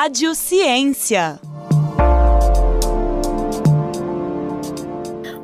Rádio Ciência.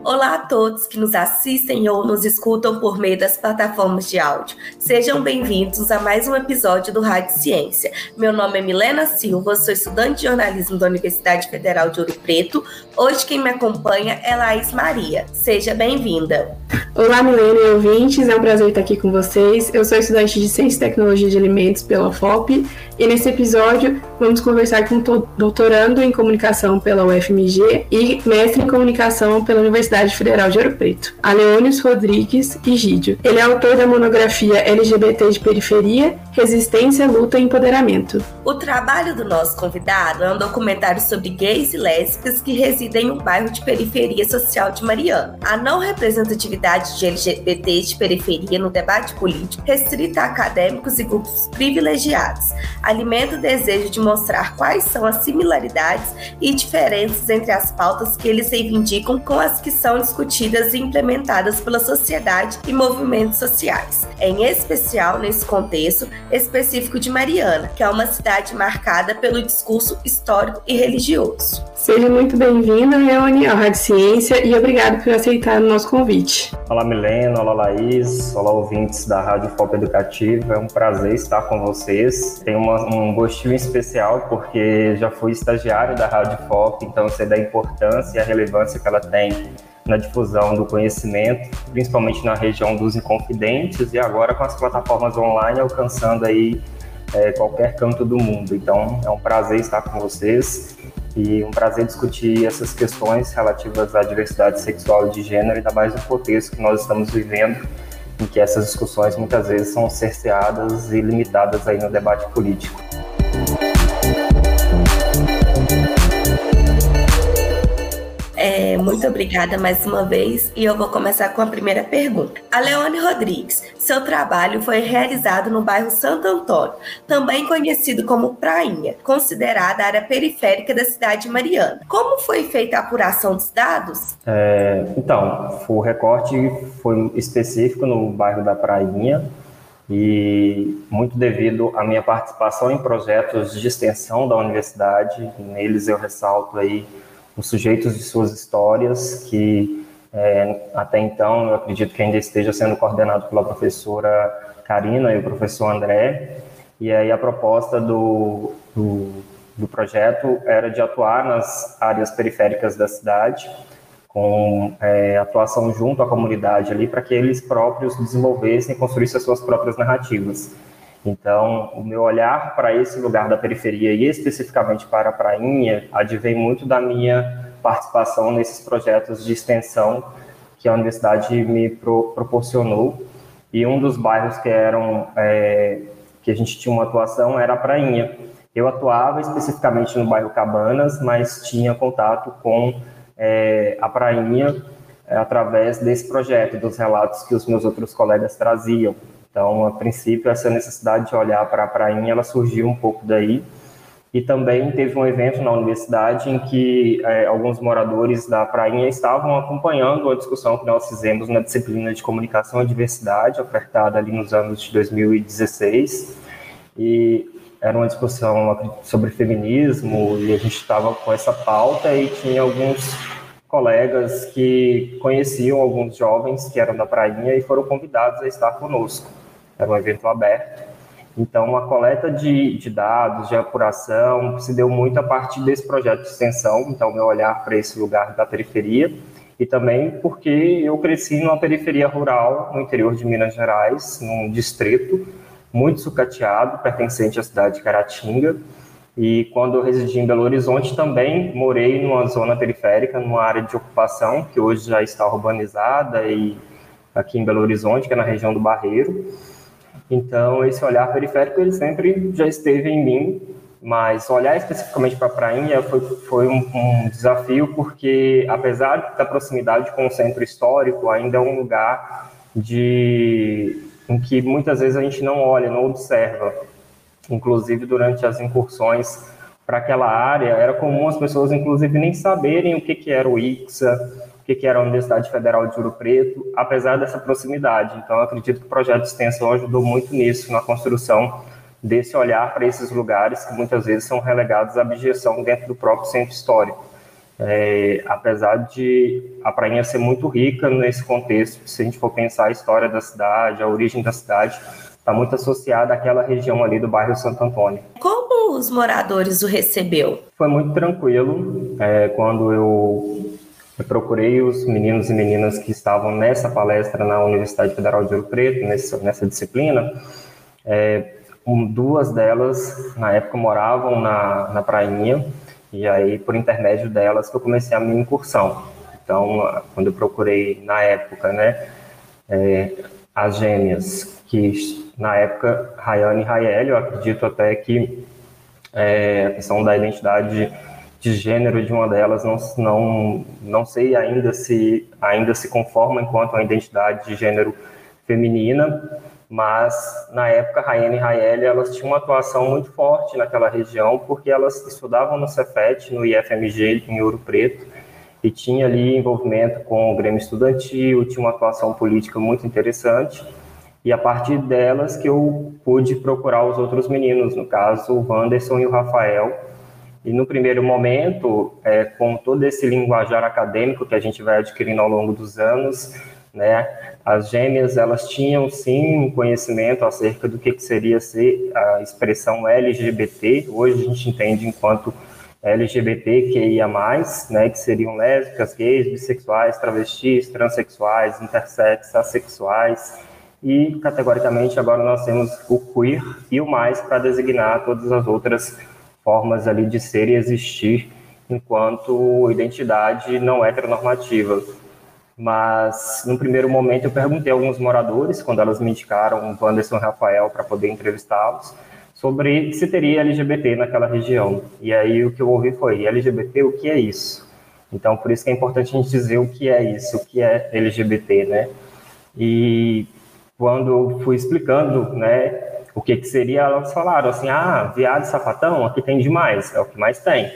Olá a todos que nos assistem ou nos escutam por meio das plataformas de áudio. Sejam bem-vindos a mais um episódio do Rádio Ciência. Meu nome é Milena Silva, sou estudante de jornalismo da Universidade Federal de Ouro Preto. Hoje quem me acompanha é Laís Maria. Seja bem-vinda. Olá, Milena e ouvintes, é um prazer estar aqui com vocês. Eu sou estudante de Ciência e Tecnologia de Alimentos pela UFOP e nesse episódio vamos conversar com o doutorando em Comunicação pela UFMG e mestre em Comunicação pela Universidade Federal de Ouro Preto, Aleônios Rodrigues Gídio. Ele é autor da monografia LGBT de Periferia, Resistência, Luta e Empoderamento. O trabalho do nosso convidado é um documentário sobre gays e lésbicas que residem em um bairro de periferia social de Mariana. A não representatividade de LGBTs de periferia no debate político restrita a acadêmicos e grupos privilegiados alimenta o desejo de mostrar quais são as similaridades e diferenças entre as pautas que eles reivindicam com as que são discutidas e implementadas pela sociedade e movimentos sociais. Em especial nesse contexto específico de Mariana, que é uma cidade marcada pelo discurso histórico e religioso. Seja muito bem-vinda, Leone, ao Rádio Ciência e obrigado por aceitar o nosso convite. Olá, Milena, olá, Laís, olá, ouvintes da Rádio Foco Educativa. É um prazer estar com vocês. Tenho um gostinho especial porque já fui estagiário da Rádio FOP, então sei da importância e a relevância que ela tem na difusão do conhecimento, principalmente na região dos inconfidentes e agora com as plataformas online alcançando aí é, qualquer canto do mundo. Então é um prazer estar com vocês e um prazer discutir essas questões relativas à diversidade sexual e de gênero, ainda mais no contexto que nós estamos vivendo em que essas discussões muitas vezes são cerceadas e limitadas aí no debate político. É, muito obrigada mais uma vez e eu vou começar com a primeira pergunta. A Leone Rodrigues, seu trabalho foi realizado no bairro Santo Antônio, também conhecido como Prainha, considerada área periférica da cidade de Mariana. Como foi feita a apuração dos dados? É, então, o recorte foi específico no bairro da Prainha, e muito devido à minha participação em projetos de extensão da universidade, neles eu ressalto aí os sujeitos de suas histórias, que é, até então eu acredito que ainda esteja sendo coordenado pela professora Karina e o professor André. E aí a proposta do, do, do projeto era de atuar nas áreas periféricas da cidade, com é, atuação junto à comunidade ali, para que eles próprios desenvolvessem e construíssem as suas próprias narrativas. Então, o meu olhar para esse lugar da periferia e especificamente para a Prainha advém muito da minha participação nesses projetos de extensão que a universidade me pro, proporcionou. E um dos bairros que eram é, que a gente tinha uma atuação era a Prainha. Eu atuava especificamente no bairro Cabanas, mas tinha contato com é, a Prainha é, através desse projeto, dos relatos que os meus outros colegas traziam. Então, a princípio, essa necessidade de olhar para a prainha, ela surgiu um pouco daí. E também teve um evento na universidade em que é, alguns moradores da prainha estavam acompanhando a discussão que nós fizemos na disciplina de comunicação e diversidade, ofertada ali nos anos de 2016. E era uma discussão sobre feminismo e a gente estava com essa pauta e tinha alguns colegas que conheciam alguns jovens que eram da prainha e foram convidados a estar conosco era um evento aberto. Então, a coleta de, de, dados, de apuração, se deu muito a partir desse projeto de extensão, então, meu olhar para esse lugar da periferia, e também porque eu cresci numa periferia rural, no interior de Minas Gerais, num distrito muito sucateado, pertencente à cidade de Caratinga, e quando eu residi em Belo Horizonte, também morei numa zona periférica, numa área de ocupação, que hoje já está urbanizada, e aqui em Belo Horizonte, que é na região do Barreiro, então, esse olhar periférico, ele sempre já esteve em mim, mas olhar especificamente para a prainha foi, foi um, um, desafio, porque apesar da proximidade com o centro histórico, ainda é um lugar de, em que muitas vezes a gente não olha, não observa. Inclusive, durante as incursões para aquela área, era comum as pessoas, inclusive, nem saberem o que, que era o ICSA, o que era a Universidade Federal de Ouro Preto, apesar dessa proximidade. Então, acredito que o projeto de extensão ajudou muito nisso, na construção desse olhar para esses lugares que muitas vezes são relegados à abjeção dentro do próprio centro histórico. É, apesar de a Prainha ser muito rica nesse contexto, se a gente for pensar a história da cidade, a origem da cidade, está muito associada àquela região ali do bairro Santo Antônio. Como os moradores o recebeu? Foi muito tranquilo. É, quando eu, eu, procurei os meninos e meninas que estavam nessa palestra na Universidade Federal de Ouro Preto, nessa, nessa disciplina, é, um, duas delas, na época, moravam na, na Prainha, e aí, por intermédio delas, que eu comecei a minha incursão. Então, quando eu procurei, na época, né, é, as gêmeas, que na época, Rayane e Rael, eu acredito até que é, a questão da identidade de gênero de uma delas não, não, não sei ainda se ainda se conforma enquanto uma identidade de gênero feminina, mas na época Rayane e Rael elas tinham uma atuação muito forte naquela região porque elas estudavam no Cefet, no IFMG em Ouro Preto e tinha ali envolvimento com o Grêmio Estudantil, tinha uma atuação política muito interessante e a partir delas que eu pude procurar os outros meninos, no caso o Wanderson e o Rafael, e no primeiro momento, é, com todo esse linguajar acadêmico que a gente vai adquirindo ao longo dos anos, né? As gêmeas, elas tinham sim um conhecimento acerca do que, que seria ser a expressão LGBT. Hoje a gente entende enquanto LGBTQIA+, né, que seriam lésbicas, gays, bissexuais, travestis, transexuais, intersexos, assexuais, e categoricamente agora nós temos o queer e o mais para designar todas as outras formas ali de ser e existir enquanto identidade não heteronormativa. Mas, no primeiro momento, eu perguntei a alguns moradores, quando elas me indicaram o Wanderson Rafael para poder entrevistá-los, sobre se teria LGBT naquela região. E aí o que eu ouvi foi: LGBT, o que é isso? Então, por isso que é importante a gente dizer o que é isso, o que é LGBT, né? E quando eu fui explicando, né, o que, que seria, elas falaram assim: ah, viado sapatão, aqui tem demais, é o que mais tem.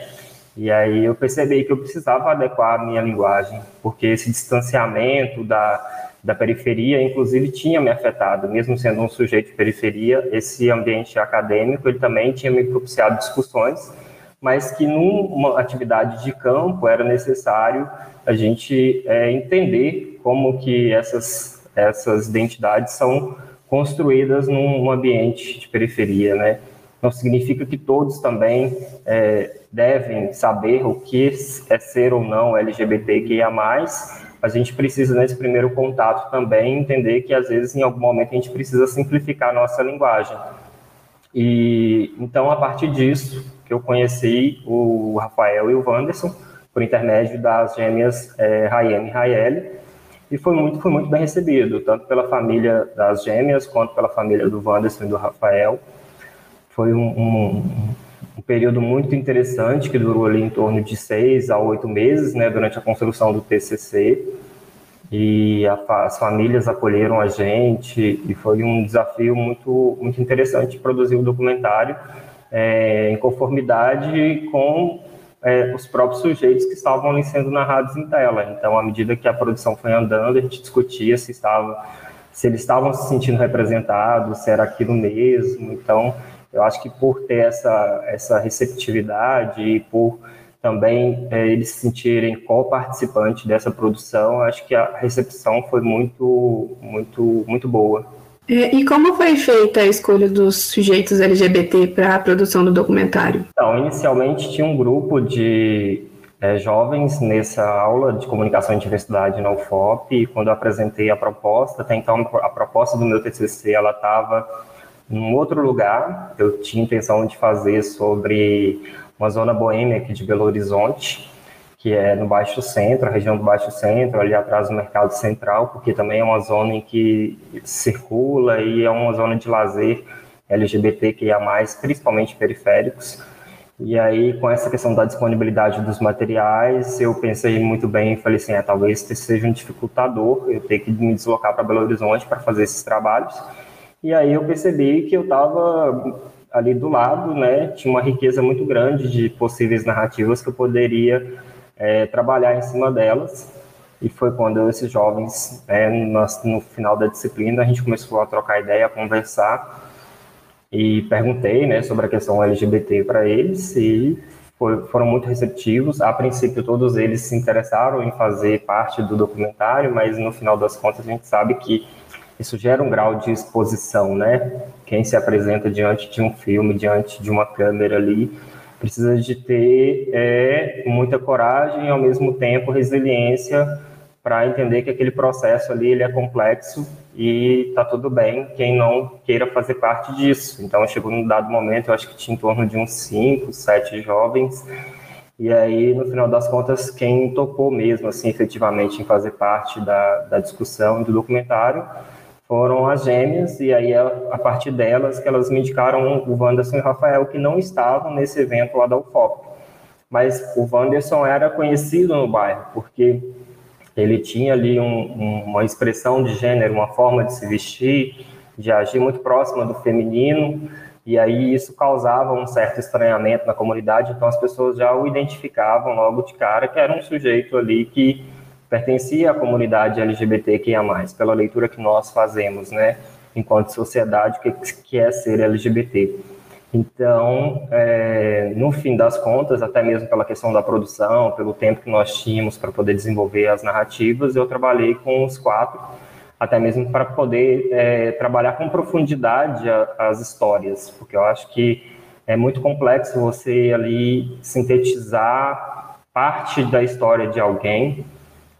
E aí eu percebi que eu precisava adequar a minha linguagem, porque esse distanciamento da, da periferia, inclusive, tinha me afetado, mesmo sendo um sujeito de periferia, esse ambiente acadêmico, ele também tinha me propiciado discussões, mas que numa atividade de campo era necessário a gente é, entender como que essas, essas identidades são construídas num ambiente de periferia, né? Não significa que todos também é, devem saber o que é ser ou não LGBTQIA+, a gente precisa, nesse primeiro contato, também entender que, às vezes, em algum momento, a gente precisa simplificar a nossa linguagem. E, então, a partir disso, que eu conheci o Rafael e o Wanderson, por intermédio das gêmeas é, Rayane e Raeli, e foi muito, foi muito bem recebido, tanto pela família das gêmeas, quanto pela família do Wanderson e do Rafael. Foi um, um, um, período muito interessante, que durou ali em torno de seis a oito meses, né, durante a construção do TCC, e a, as famílias acolheram a gente, e foi um desafio muito, muito interessante produzir o um documentário é, em conformidade com é, os próprios sujeitos que estavam ali sendo narrados em tela. Então, à medida que a produção foi andando, a gente discutia se estava se eles estavam se sentindo representados, se era aquilo mesmo. Então, eu acho que por ter essa, essa receptividade e por também é, eles se sentirem co-participante dessa produção, acho que a recepção foi muito, muito, muito boa. É, e como foi feita a escolha dos sujeitos LGBT para a produção do documentário? Então, inicialmente tinha um grupo de é, jovens nessa aula de comunicação e diversidade na UFOP, e quando eu apresentei a proposta, até então a proposta do meu TCC, ela estava em outro lugar. Eu tinha intenção de fazer sobre uma zona boêmia aqui de Belo Horizonte, que é no Baixo Centro, a região do Baixo Centro, ali atrás do Mercado Central, porque também é uma zona em que circula e é uma zona de lazer LGBTQIA+, principalmente periféricos. E aí, com essa questão da disponibilidade dos materiais, eu pensei muito bem e falei assim, é, talvez seja um dificultador eu ter que me deslocar para Belo Horizonte para fazer esses trabalhos. E aí eu percebi que eu estava ali do lado, né, tinha uma riqueza muito grande de possíveis narrativas que eu poderia é, trabalhar em cima delas. E foi quando esses jovens, no, no final da disciplina, a gente começou a trocar ideia, a conversar. e perguntei né, sobre a questão LGBT para eles e foi, foram muito receptivos. A princípio, todos eles se interessaram em fazer parte do documentário, mas no final das contas, a gente sabe que isso gera um grau de exposição, né? Quem se apresenta diante de um filme, diante de uma câmera ali, precisa de ter é, muita coragem e, ao mesmo tempo, resiliência para entender que aquele processo ali ele é complexo e tá tudo bem quem não queira fazer parte disso. Então, chegou num dado momento, eu acho que tinha em torno de uns cinco, sete jovens, e aí, no final das contas, quem topou mesmo, assim, efetivamente, em fazer parte da, da discussão do documentário foram as gêmeas, e aí, a, partir delas, que elas me indicaram o Wanderson e o Rafael, que não estavam nesse evento lá da UFOP. Mas o Wanderson era conhecido no bairro, porque ele tinha ali um, uma expressão de gênero, uma forma de se vestir, de agir muito próxima do feminino, e aí isso causava um certo estranhamento na comunidade, então as pessoas já o identificavam logo de cara que era um sujeito ali que pertencia à comunidade LGBTQIA+, pela leitura que nós fazemos, né, enquanto sociedade, que, que é ser LGBT. Então, é, no fim das contas, até mesmo pela questão da produção, pelo tempo que nós tínhamos para poder desenvolver as narrativas, eu trabalhei com os quatro, até mesmo para poder é, trabalhar com profundidade a, as histórias, porque eu acho que é muito complexo você ali sintetizar parte da história de alguém,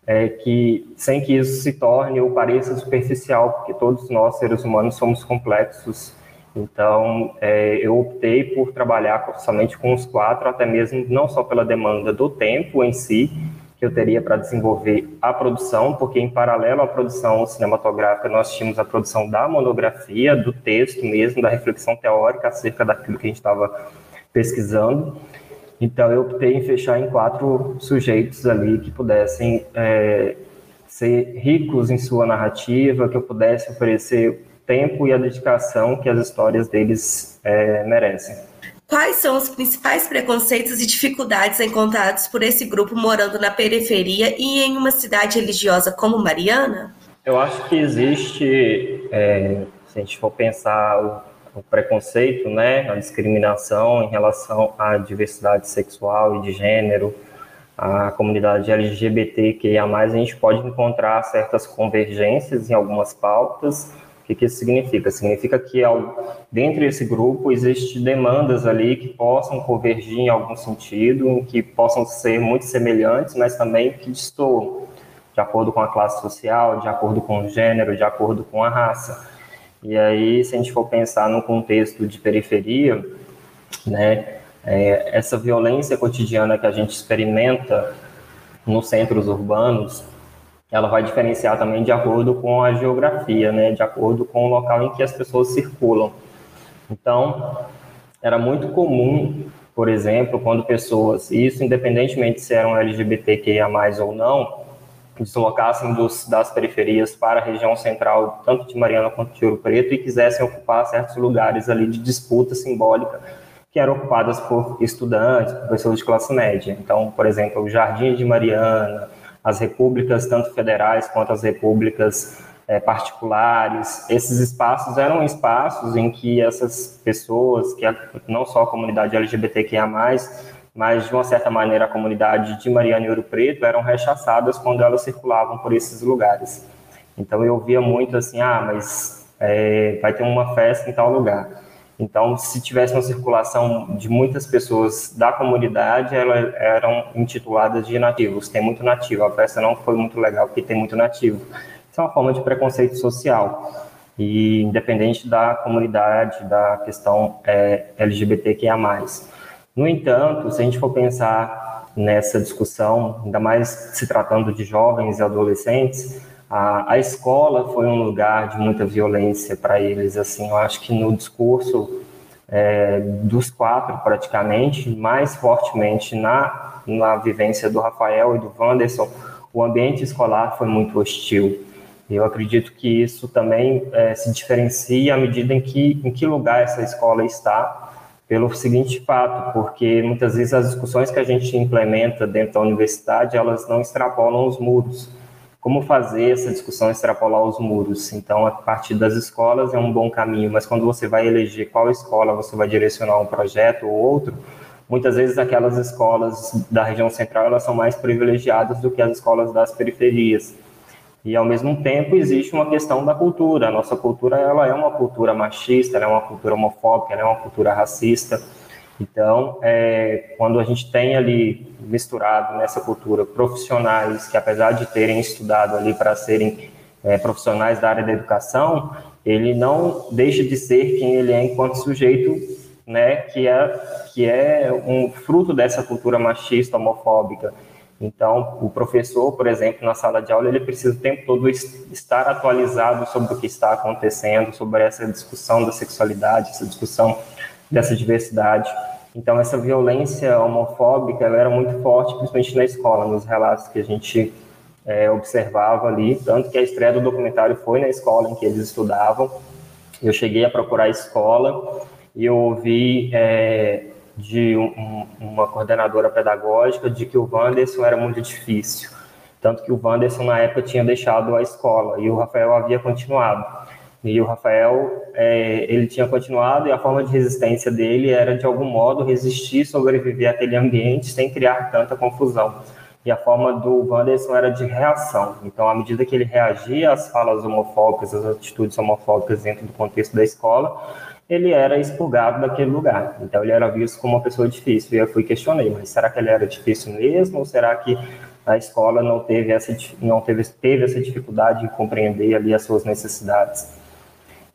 é, que sem que isso se torne ou pareça superficial, porque todos nós seres humanos somos complexos então, é, eu optei por trabalhar somente com os quatro, até mesmo não só pela demanda do tempo em si, que eu teria para desenvolver a produção, porque em paralelo à produção cinematográfica, nós tínhamos a produção da monografia, do texto mesmo, da reflexão teórica acerca daquilo que a gente estava pesquisando. Então, eu optei em fechar em quatro sujeitos ali que pudessem é, ser ricos em sua narrativa, que eu pudesse oferecer tempo e a dedicação que as histórias deles é, merecem. Quais são os principais preconceitos e dificuldades encontrados por esse grupo morando na periferia e em uma cidade religiosa como Mariana? Eu acho que existe, é, se a gente for pensar o, o, preconceito, né, a discriminação em relação à diversidade sexual e de gênero, a comunidade LGBTQIA+, a gente pode encontrar certas convergências em algumas pautas, que, que isso significa? Significa que dentro desse grupo existe demandas ali que possam convergir em algum sentido, que possam ser muito semelhantes, mas também que destoam, de acordo com a classe social, de acordo com o gênero, de acordo com a raça. E aí, se a gente for pensar no contexto de periferia, né, é, essa violência cotidiana que a gente experimenta nos centros urbanos, ela vai diferenciar também de acordo com a geografia, né, de acordo com o local em que as pessoas circulam. Então, era muito comum, por exemplo, quando pessoas, isso independentemente se eram LGBTQIA+, ou não, deslocassem dos, das periferias para a região central, tanto de Mariana quanto de Ouro Preto, e quisessem ocupar certos lugares ali de disputa simbólica, que eram ocupadas por estudantes, por pessoas de classe média. Então, por exemplo, o Jardim de Mariana, as repúblicas, tanto federais quanto as repúblicas é, particulares. Esses espaços eram espaços em que essas pessoas, que não só a comunidade LGBTQIA+, mas de uma certa maneira a comunidade de Mariana e Ouro Preto eram rechaçadas quando elas circulavam por esses lugares. Então eu via muito assim, ah, mas é, vai ter uma festa em tal lugar. Então, se tivesse uma circulação de muitas pessoas da comunidade, elas eram intituladas de nativos. Tem muito nativo. A festa não foi muito legal porque tem muito nativo. Isso é uma forma de preconceito social. E independente da comunidade, da questão é, LGBTQIA+. No entanto, se a gente for pensar nessa discussão, ainda mais se tratando de jovens e adolescentes, a, a escola foi um lugar de muita violência para eles, assim, eu acho que no discurso é, dos quatro, praticamente, mais fortemente na, na vivência do Rafael e do Wanderson, o ambiente escolar foi muito hostil. Eu acredito que isso também é, se diferencia à medida em que, em que lugar essa escola está, pelo seguinte fato, porque muitas vezes as discussões que a gente implementa dentro da universidade, elas não extrapolam os muros como fazer essa discussão extrapolar os muros. Então, a partir das escolas é um bom caminho, mas quando você vai eleger qual escola você vai direcionar um projeto ou outro, muitas vezes aquelas escolas da região central elas são mais privilegiadas do que as escolas das periferias. E ao mesmo tempo existe uma questão da cultura. A nossa cultura ela é uma cultura machista, ela é uma cultura homofóbica, ela é uma cultura racista. Então, é, quando a gente tem ali misturado nessa cultura profissionais que, apesar de terem estudado ali para serem é, profissionais da área da educação, ele não deixa de ser quem ele é enquanto sujeito, né, que é que é um fruto dessa cultura machista, homofóbica. Então, o professor, por exemplo, na sala de aula, ele precisa o tempo todo estar atualizado sobre o que está acontecendo, sobre essa discussão da sexualidade, essa discussão dessa diversidade. Então, essa violência homofóbica ela era muito forte, principalmente na escola, nos relatos que a gente é, observava ali. Tanto que a estreia do documentário foi na escola em que eles estudavam. Eu cheguei a procurar a escola e eu ouvi é, de um, uma coordenadora pedagógica de que o Wanderson era muito difícil. Tanto que o Wanderson, na época, tinha deixado a escola e o Rafael havia continuado. E o Rafael, é, ele tinha continuado e a forma de resistência dele era, de algum modo, resistir, sobreviver àquele ambiente sem criar tanta confusão. E a forma do Wanderson era de reação. Então, à medida que ele reagia às falas homofóbicas, às atitudes homofóbicas dentro do contexto da escola, ele era expurgado daquele lugar. Então, ele era visto como uma pessoa difícil. E eu fui questionei, mas será que ele era difícil mesmo? Ou será que a escola não teve essa, não teve, teve essa dificuldade em compreender ali as suas necessidades?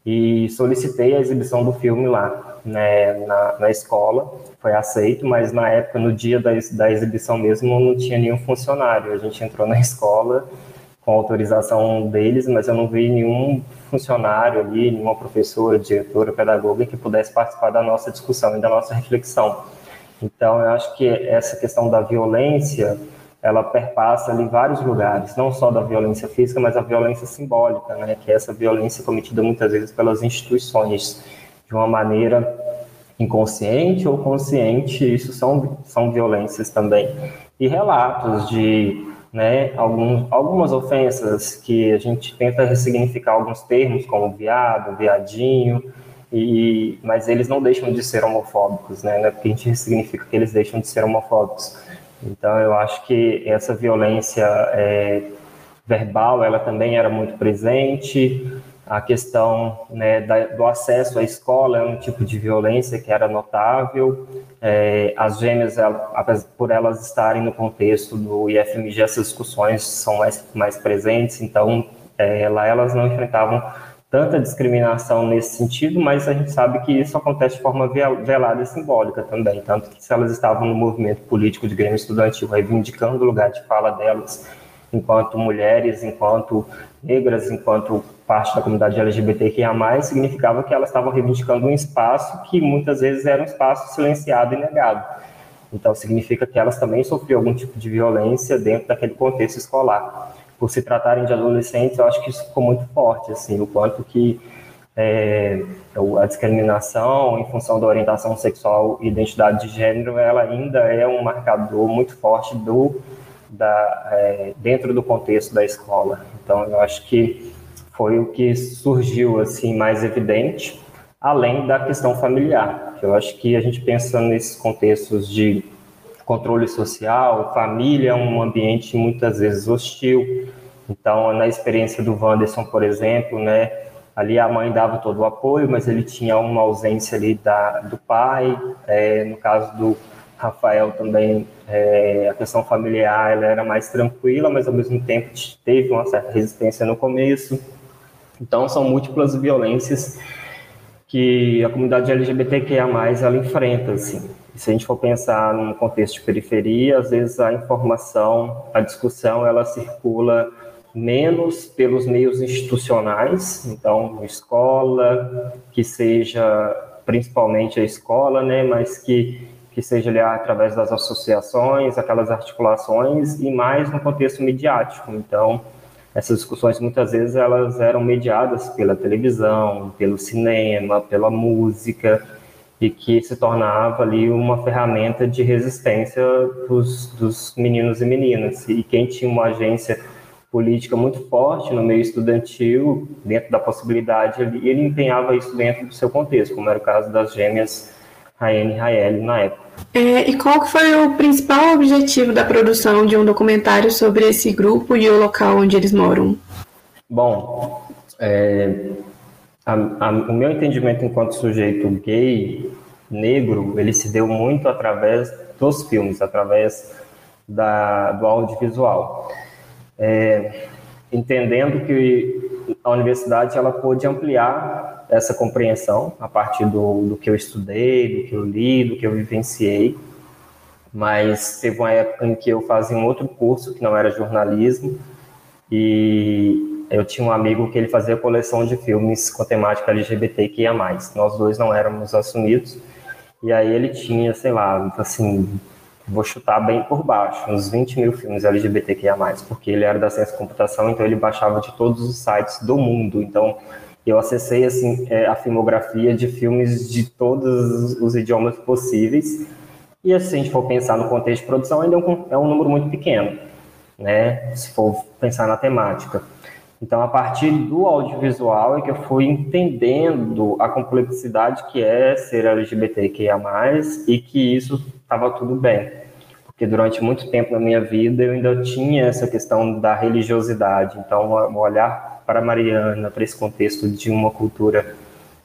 e solicitei a exibição do filme lá né, na, na, escola. Foi aceito, mas na época, no dia da, da exibição mesmo, não tinha nenhum funcionário. A gente entrou na escola com autorização deles, mas eu não vi nenhum funcionário ali, nenhuma professora, diretora, pedagoga que pudesse participar da nossa discussão e da nossa reflexão. Então, eu acho que essa questão da violência ela perpassa ali vários lugares, não só da violência física, mas a violência simbólica, né, que é essa violência cometida muitas vezes pelas instituições de uma maneira inconsciente ou consciente, isso são, são violências também. E relatos de né, algum, algumas ofensas que a gente tenta ressignificar alguns termos, como viado, viadinho, e, mas eles não deixam de ser homofóbicos, né, não é porque a gente ressignifica que eles deixam de ser homofóbicos. Então, eu acho que essa violência é, verbal, ela também era muito presente. A questão né, da, do acesso à escola é um tipo de violência que era notável. É, as gêmeas, por elas estarem no contexto do IFMG, essas discussões são mais, mais presentes. Então, é, lá elas não enfrentavam tanta discriminação nesse sentido, mas a gente sabe que isso acontece de forma velada e simbólica também, tanto que se elas estavam no movimento político de Grêmio Estudantil, reivindicando o lugar de fala delas enquanto mulheres, enquanto negras, enquanto parte da comunidade LGBTQIA+, significava que elas estavam reivindicando um espaço que muitas vezes era um espaço silenciado e negado. Então, significa que elas também sofriam algum tipo de violência dentro daquele contexto escolar por se tratarem de adolescentes, eu acho que isso ficou muito forte, assim, o quanto que é, a discriminação em função da orientação sexual e identidade de gênero, ela ainda é um marcador muito forte do da, é, dentro do contexto da escola. Então, eu acho que foi o que surgiu assim mais evidente, além da questão familiar. Eu acho que a gente pensa nesses contextos de controle social, família é um ambiente muitas vezes hostil. Então, na experiência do Wanderson, por exemplo, né, ali a mãe dava todo o apoio, mas ele tinha uma ausência ali da, do pai. É, no caso do Rafael também, é, a questão familiar ela era mais tranquila, mas ao mesmo tempo teve uma certa resistência no começo. Então, são múltiplas violências que a comunidade LGBTQIA+, ela enfrenta, assim. Se a gente for pensar num contexto de periferia, às vezes a informação, a discussão, ela circula menos pelos meios institucionais, então escola, que seja principalmente a escola, né, mas que que seja ali através das associações, aquelas articulações e mais no contexto midiático. Então, essas discussões muias vezes elas eram mediadas pela televisão, pelo cinema, pela música, e que se tornava ali uma ferramenta de resistência dos, dos meninos e meninas. E quem tinha uma agência política muito forte no meio estudantil, dentro da possibilidade ali, e ele empenhava isso dentro do seu contexto, como era o caso das gêmeas Rayane e Raeli na época. É, e qual foi o principal objetivo da produção de um documentário sobre esse grupo e o local onde eles moram? Bom, é, a, a, o meu entendimento enquanto sujeito gay, negro, ele se deu muito através dos filmes, através da, do audiovisual é, entendendo que a universidade ela pôde ampliar essa compreensão a partir do, do que eu estudei, do que eu li, do que eu vivenciei. Mas teve uma época em que eu fazia um outro curso que não era jornalismo e eu tinha um amigo que ele fazia coleção de filmes com temática LGBTQIA+. Nós dois não éramos assumidos e aí ele tinha, sei lá, assim, vou chutar bem por baixo, uns 20 mil filmes LGBTQIA+, porque ele era da ciência da computação, então ele baixava de todos os sites do mundo, então eu acessei assim é, a filmografia de filmes de todos os idiomas possíveis, e assim, se a gente for pensar no contexto de produção, ainda é um, é um número muito pequeno, né, se for pensar na temática. Então, a partir do audiovisual é que eu fui entendendo a complexidade que é ser LGBTQIA+, e que isso estava tudo bem. Porque durante muito tempo na minha vida eu ainda tinha essa questão da religiosidade. Então, o olhar para Mariana, para esse contexto de uma cultura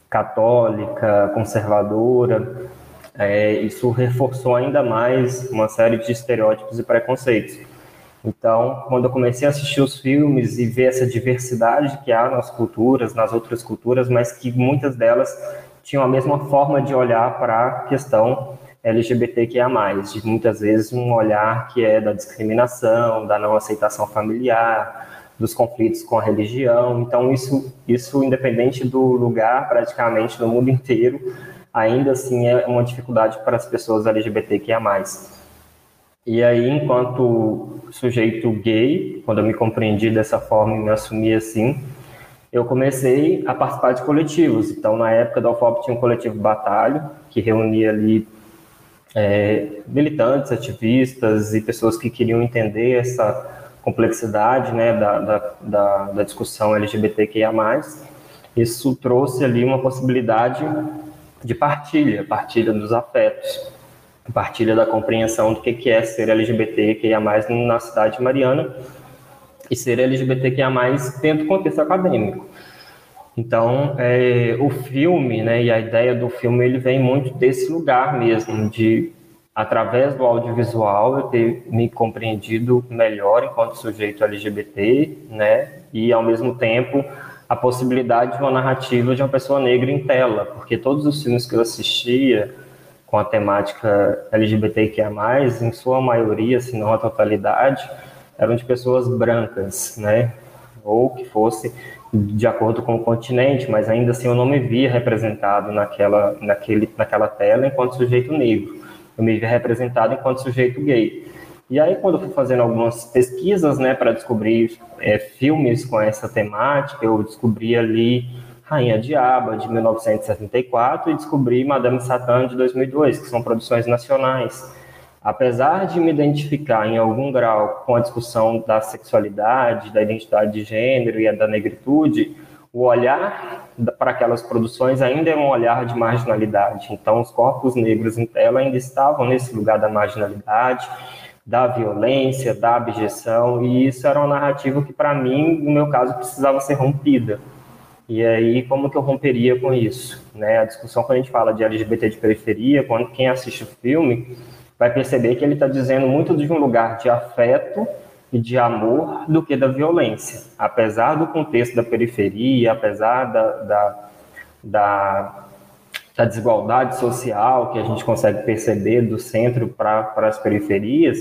católica, conservadora, é, isso reforçou ainda mais uma série de estereótipos e preconceitos. Então, quando eu comecei a assistir os filmes e ver essa diversidade que há nas culturas, nas outras culturas, mas que muitas delas tinham a mesma forma de olhar para a questão LGBTQIA+, de muitas vezes um olhar que é da discriminação, da não aceitação familiar, dos conflitos com a religião. Então, isso, isso independente do lugar, praticamente no mundo inteiro, ainda assim é uma dificuldade para as pessoas LGBTQIA+. E aí, enquanto sujeito gay, quando eu me compreendi dessa forma e me assumi assim, eu comecei a participar de coletivos. Então, na época da UFOP tinha um coletivo Batalho, que reunia ali é, militantes, ativistas e pessoas que queriam entender essa complexidade né, da, da, da, discussão LGBTQIA+. Isso trouxe ali uma possibilidade de partilha, partilha dos afetos partilha da compreensão do que é ser LGBTQIA+, na cidade de Mariana, e ser LGBTQIA+, dentro do contexto acadêmico. Então, é, o filme, né, e a ideia do filme, ele vem muito desse lugar mesmo, de, através do audiovisual, eu ter me compreendido melhor enquanto sujeito LGBT, né, e, ao mesmo tempo, a possibilidade de uma narrativa de uma pessoa negra em tela, porque todos os filmes que eu assistia, com a temática LGBTQIA+, em sua maioria, se não a totalidade, eram de pessoas brancas, né? Ou que fosse de acordo com o continente, mas ainda assim eu não me via representado naquela, naquele, naquela tela enquanto sujeito negro. Eu me via representado enquanto sujeito gay. E aí, quando eu fui fazendo algumas pesquisas, né, para descobrir é, filmes com essa temática, eu descobri ali Rainha Diaba, de 1974, e descobri Madame Satã, de 2002, que são produções nacionais. Apesar de me identificar em algum grau com a discussão da sexualidade, da identidade de gênero e da negritude, o olhar para aquelas produções ainda é um olhar de marginalidade. Então, os corpos negros em tela ainda estavam nesse lugar da marginalidade, da violência, da abjeção, e isso era uma narrativa que, para mim, no meu caso, precisava ser rompida. E aí, como que eu romperia com isso? Né? A discussão, quando a gente fala de LGBT de periferia, quando quem assiste o filme vai perceber que ele está dizendo muito de um lugar de afeto e de amor do que da violência. Apesar do contexto da periferia, apesar da, da, da, da desigualdade social que a gente consegue perceber do centro para as periferias,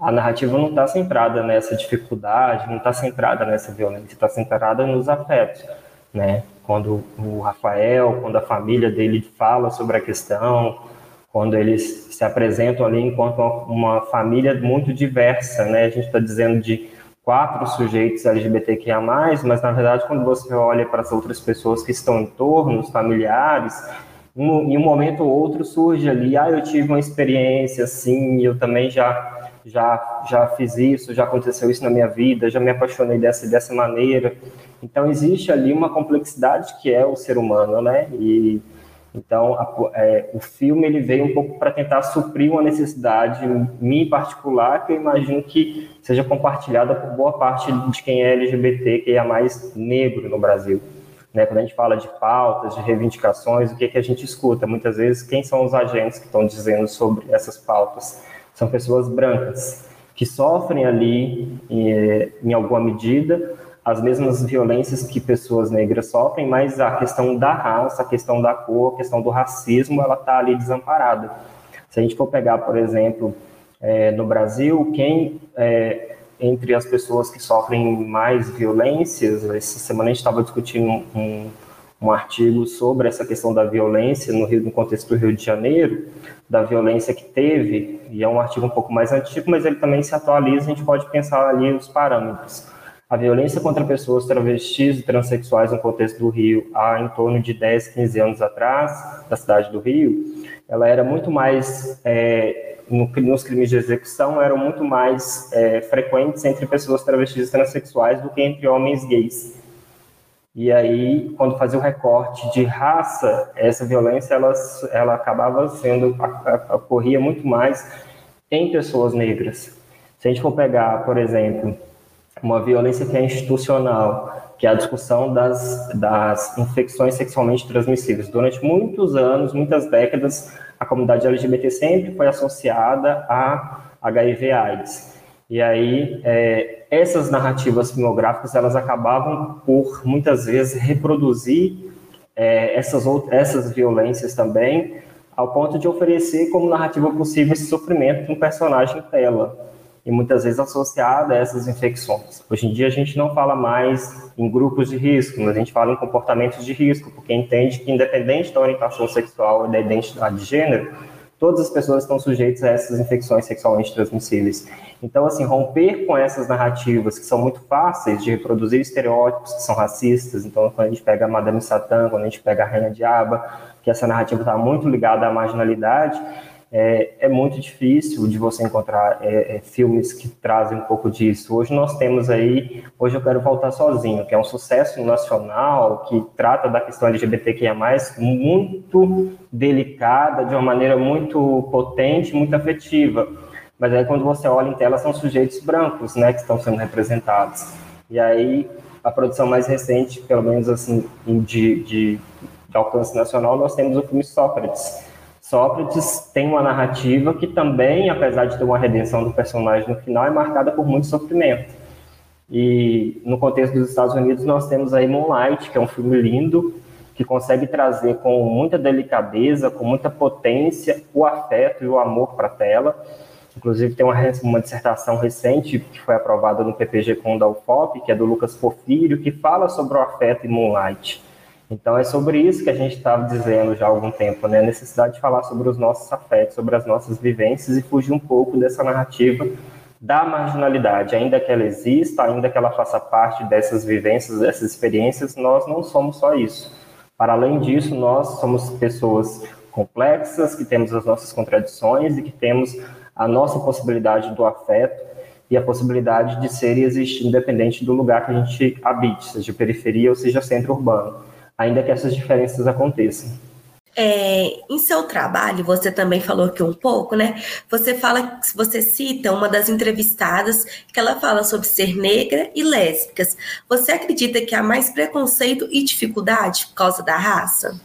a narrativa não está centrada nessa dificuldade, não está centrada nessa violência, está centrada nos afetos né? Quando o Rafael, quando a família dele fala sobre a questão, quando eles se apresentam ali enquanto uma, família muito diversa, né? A gente está dizendo de quatro sujeitos LGBTQIA+, mas na verdade quando você olha para as outras pessoas que estão em torno, os familiares, em um momento ou outro surge ali, ah, eu tive uma experiência assim, eu também já já, já fiz isso, já aconteceu isso na minha vida, já me apaixonei dessa dessa maneira. Então existe ali uma complexidade que é o ser humano, né? E então a, é, o filme ele veio um pouco para tentar suprir uma necessidade minha em particular que eu imagino que seja compartilhada por boa parte de quem é LGBT, que é mais negro no Brasil. Né? Quando a gente fala de pautas, de reivindicações, o que, é que a gente escuta? Muitas vezes, quem são os agentes que estão dizendo sobre essas pautas? São pessoas brancas, que sofrem ali, em, em alguma medida, as mesmas violências que pessoas negras sofrem, mas a questão da raça, a questão da cor, a questão do racismo, ela está ali desamparada. Se a gente for pegar, por exemplo, é, no Brasil, quem é, entre as pessoas que sofrem mais violências, essa semana a gente estava discutindo um, um, artigo sobre essa questão da violência no, Rio, no contexto do Rio de Janeiro, da violência que teve, e é um artigo um pouco mais antigo, mas ele também se atualiza, a gente pode pensar ali os parâmetros. A violência contra pessoas travestis e transexuais no contexto do Rio, há em torno de 10, 15 anos atrás, da cidade do Rio, ela era muito mais é, no, nos crimes de execução eram muito mais é, frequentes entre pessoas travestis e transexuais do que entre homens gays. E aí, quando fazia o recorte de raça, essa violência ela, ela acabava sendo, ocorria muito mais em pessoas negras. Se a gente for pegar, por exemplo, uma violência que é institucional, que é a discussão das, das infecções sexualmente transmissíveis. Durante muitos anos, muitas décadas, a comunidade LGBT sempre foi associada a HIV/AIDS. E aí, é, essas narrativas filmográficas, elas acabavam por, muitas vezes, reproduzir é, essas, essas violências também, ao ponto de oferecer como narrativa possível esse sofrimento de um personagem tela e muitas vezes associada a essas infecções. Hoje em dia a gente não fala mais em grupos de risco, mas a gente fala em comportamentos de risco, porque entende que independente da orientação sexual e da identidade de gênero, todas as pessoas estão sujeitas a essas infecções sexualmente transmissíveis. Então, assim, romper com essas narrativas que são muito fáceis de reproduzir estereótipos que são racistas. Então, quando a gente pega a Madame Satã, quando a gente pega a Rainha Diaba, que essa narrativa está muito ligada à marginalidade, é, é muito difícil de você encontrar é, é, filmes que trazem um pouco disso. Hoje nós temos aí, hoje eu quero voltar sozinho, que é um sucesso nacional que trata da questão LGBTQIA+, muito delicada, de uma maneira muito potente, muito afetiva. Mas aí quando você olha em tela são sujeitos brancos, né, que estão sendo representados. E aí a produção mais recente, pelo menos assim, de, de, de alcance nacional, nós temos o filme Sócrates, Sócrates tem uma narrativa que também, apesar de ter uma redenção do personagem no final, é marcada por muito sofrimento. E no contexto dos Estados Unidos, nós temos aí Moonlight, que é um filme lindo, que consegue trazer com muita delicadeza, com muita potência, o afeto e o amor para a tela. Inclusive, tem uma, uma dissertação recente que foi aprovada no PPG com da UFOP, que é do Lucas Porfírio, que fala sobre o afeto em Moonlight. Então é sobre isso que a gente estava dizendo já há algum tempo, né? A necessidade de falar sobre os nossos afetos, sobre as nossas vivências e fugir um pouco dessa narrativa da marginalidade, ainda que ela exista, ainda que ela faça parte dessas vivências, dessas experiências, nós não somos só isso. Para além disso, nós somos pessoas complexas, que temos as nossas contradições e que temos a nossa possibilidade do afeto e a possibilidade de ser e existir independente do lugar que a gente habite, seja periferia ou seja centro urbano ainda que essas diferenças aconteçam. É, em seu trabalho, você também falou aqui um pouco, né? Você fala, você cita uma das entrevistadas que ela fala sobre ser negra e lésbicas. Você acredita que há mais preconceito e dificuldade por causa da raça?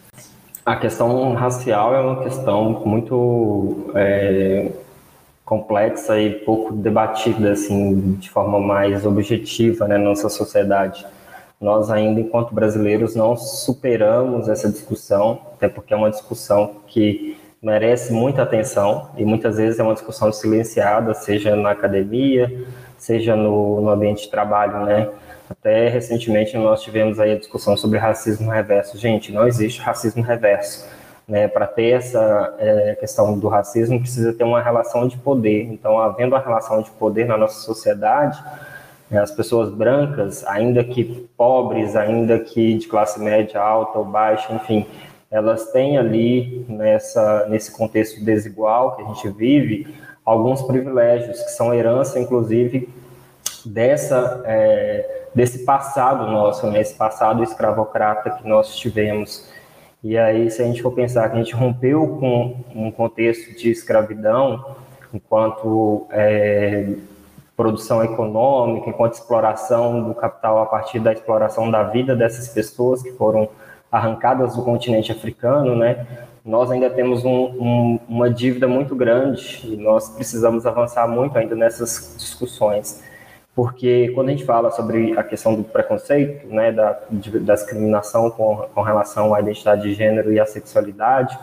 A questão racial é uma questão muito é, complexa e pouco debatida assim de forma mais objetiva né, na nossa sociedade. Nós ainda, enquanto brasileiros, não superamos essa discussão, até porque é uma discussão que merece muita atenção e muitas vezes é uma discussão silenciada, seja na academia, seja no, no ambiente de trabalho, né? Até recentemente nós tivemos aí a discussão sobre racismo reverso. Gente, não existe racismo reverso. Né, para ter essa é, questão do racismo, precisa ter uma relação de poder. Então, havendo a relação de poder na nossa sociedade, as pessoas brancas, ainda que pobres, ainda que de classe média alta ou baixa, enfim, elas têm ali nessa nesse contexto desigual que a gente vive alguns privilégios que são herança, inclusive, dessa é, desse passado nosso, né, esse passado escravocrata que nós tivemos. E aí, se a gente for pensar que a gente rompeu com um contexto de escravidão, enquanto é, produção econômica, enquanto exploração do capital a partir da exploração da vida dessas pessoas que foram arrancadas do continente africano, né? Nós ainda temos um, um, uma dívida muito grande e nós precisamos avançar muito ainda nessas discussões porque quando a gente fala sobre a questão do preconceito, né, da, da discriminação com, com relação à identidade de gênero e à sexualidade,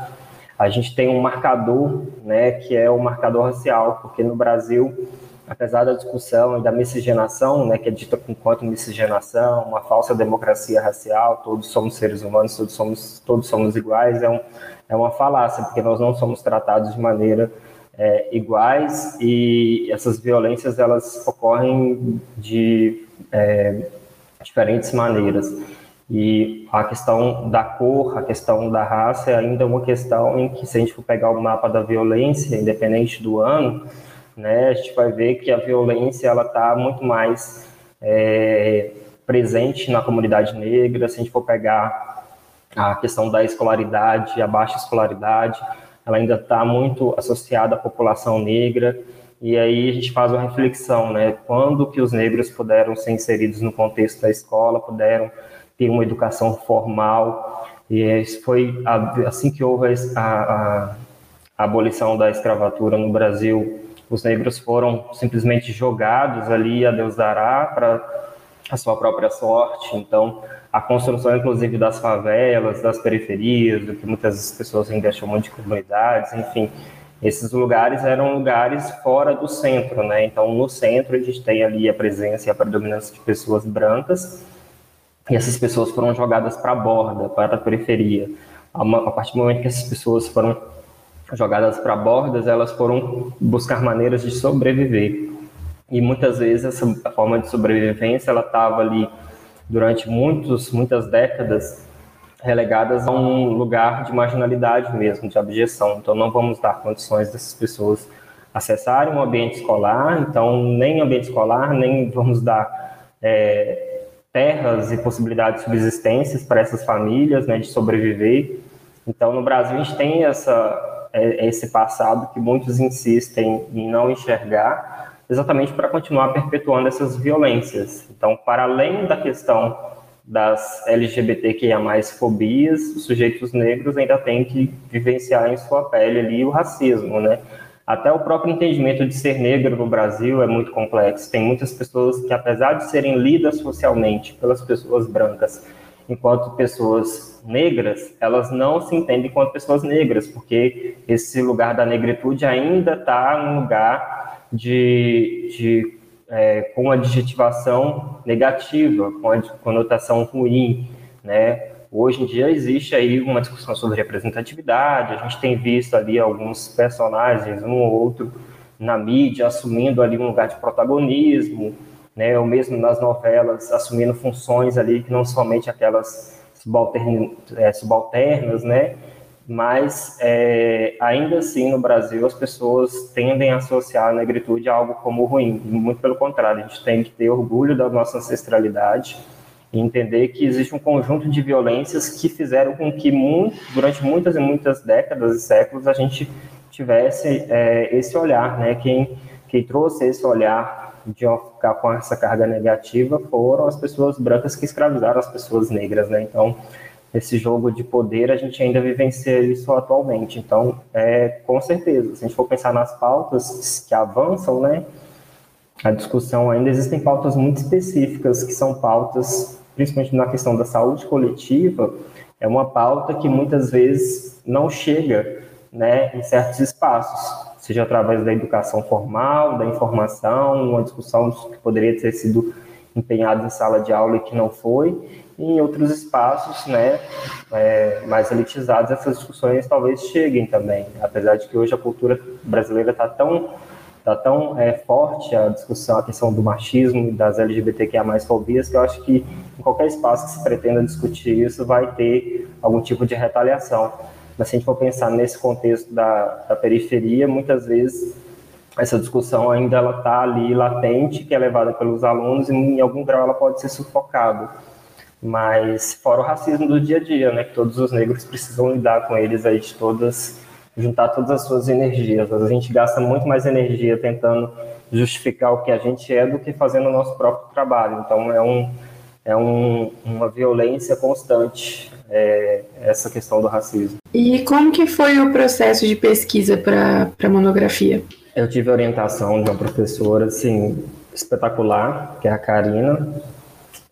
a gente tem um marcador, né, que é o marcador racial, porque no Brasil, apesar da discussão e da miscigenação, né, que é dita enquanto miscigenação, uma falsa democracia racial, todos somos seres humanos, todos somos, todos somos iguais, é, um, é uma falácia, porque nós não somos tratados de maneira é, iguais e essas violências elas ocorrem de é, diferentes maneiras. E a questão da cor, a questão da raça é ainda uma questão em que, se a gente for pegar o mapa da violência, independente do ano, né, a gente vai ver que a violência ela está muito mais é, presente na comunidade negra. Se a gente for pegar a questão da escolaridade, a baixa escolaridade, ela ainda está muito associada à população negra, e aí a gente faz uma reflexão, né? Quando que os negros puderam ser inseridos no contexto da escola, puderam ter uma educação formal, e foi assim que houve a, a, a abolição da escravatura no Brasil, os negros foram simplesmente jogados ali a Deus dará para a sua própria sorte. Então, a construção, inclusive, das favelas, das periferias, do que muitas pessoas ainda chamam de comunidades, enfim, esses lugares eram lugares fora do centro, né? Então, no centro, a gente tem ali a presença e a predominância de pessoas brancas, e essas pessoas foram jogadas para a borda, para a periferia. A partir do momento que essas pessoas foram jogadas para bordas, elas foram buscar maneiras de sobreviver. E muitas vezes essa forma de sobrevivência, ela estava ali durante muitos, muitas décadas relegadas a um lugar de marginalidade mesmo, de abjeção. Então, não vamos dar condições dessas pessoas acessarem um ambiente escolar, então, nem ambiente escolar, nem vamos dar é, terras e possibilidades de subsistência para essas famílias, né, de sobreviver. Então, no Brasil, a gente tem essa, é, esse passado que muitos insistem em não enxergar, exatamente para continuar perpetuando essas violências. Então, para além da questão das LGBTQIA+, fobias, os sujeitos negros ainda têm que vivenciar em sua pele ali o racismo, né? Até o próprio entendimento de ser negro no Brasil é muito complexo. Tem muitas pessoas que, apesar de serem lidas socialmente pelas pessoas brancas enquanto pessoas negras, elas não se entendem enquanto pessoas negras, porque esse lugar da negritude ainda está num lugar de, de é, com adjetivação negativa, com a conotação ruim, né? Hoje em dia existe aí uma discussão sobre representatividade, a gente tem visto ali alguns personagens, um ou outro, na mídia, assumindo ali um lugar de protagonismo, né, ou mesmo nas novelas, assumindo funções ali que não somente aquelas é, subalternas, né, mas é, ainda assim no Brasil as pessoas tendem a associar a negritude a algo como ruim, muito pelo contrário, a gente tem que ter orgulho da nossa ancestralidade e entender que existe um conjunto de violências que fizeram com que muito, durante muitas e muitas décadas e séculos a gente tivesse é, esse olhar, né? Quem, quem trouxe esse olhar de ficar com essa carga negativa foram as pessoas brancas que escravizaram as pessoas negras, né? Então esse jogo de poder, a gente ainda vivencia isso atualmente. Então, é, com certeza, se a gente for pensar nas pautas que avançam, né, a discussão ainda existem pautas muito específicas, que são pautas, principalmente na questão da saúde coletiva, é uma pauta que muitas vezes não chega né, em certos espaços, seja através da educação formal, da informação, uma discussão que poderia ter sido empenhada em sala de aula e que não foi, em outros espaços, né, é, mais elitizados, essas discussões talvez cheguem também. Apesar de que hoje a cultura brasileira está tão tá tão é, forte a discussão, a questão do machismo e das LGBTQIA fobias, que eu acho que em qualquer espaço que se pretenda discutir isso vai ter algum tipo de retaliação. Mas se a gente for pensar nesse contexto da, da periferia, muitas vezes essa discussão ainda ela está ali latente, que é levada pelos alunos e em algum grau ela pode ser sufocada. Mas fora o racismo do dia a dia, né, que todos os negros precisam lidar com eles aí de todas, juntar todas as suas energias. A gente gasta muito mais energia tentando justificar o que a gente é do que fazendo o nosso próprio trabalho. Então é um é um, uma violência constante é, essa questão do racismo. E como que foi o processo de pesquisa para a monografia? Eu tive a orientação de uma professora, assim, espetacular, que é a Karina.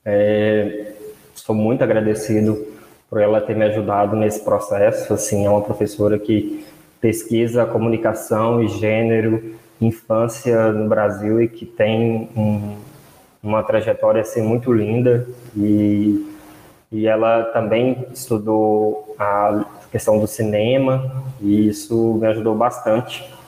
É, sou muito agradecido por ela ter me ajudado nesse processo. Assim, é uma professora que pesquisa comunicação e gênero, infância no Brasil e que tem um, uma trajetória assim muito linda e e ela também estudou a questão do cinema e isso me ajudou bastante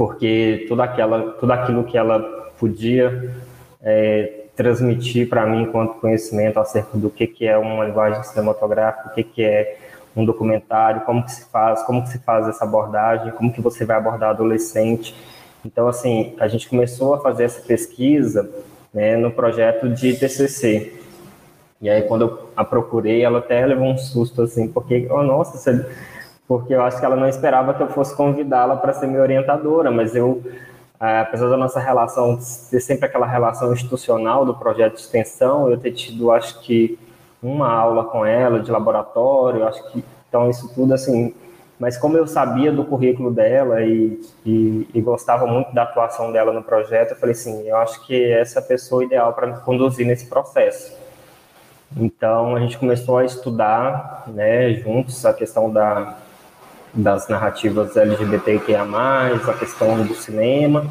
porque tudo, aquela, tudo aquilo que ela podia é, transmitir para mim enquanto conhecimento acerca do que, que é uma linguagem cinematográfica, o que, que é um documentário, como que se faz, como que se faz essa abordagem, como que você vai abordar adolescente. Então, assim, a gente começou a fazer essa pesquisa né, no projeto de TCC. E aí, quando eu a procurei, ela até levou um susto, assim, porque, oh, nossa, você porque eu acho que ela não esperava que eu fosse convidá-la para ser minha orientadora, mas eu, é, apesar da nossa relação ter sempre aquela relação institucional do projeto de extensão, eu ter tido, acho que, uma aula com ela de laboratório, acho que, então isso tudo, assim, mas como eu sabia do currículo dela e, e, e, gostava muito da atuação dela no projeto, eu falei assim, eu acho que essa é a pessoa ideal para me conduzir nesse processo. Então a gente começou a estudar, né, juntos a questão da das narrativas LGBTQIA+, a questão do cinema,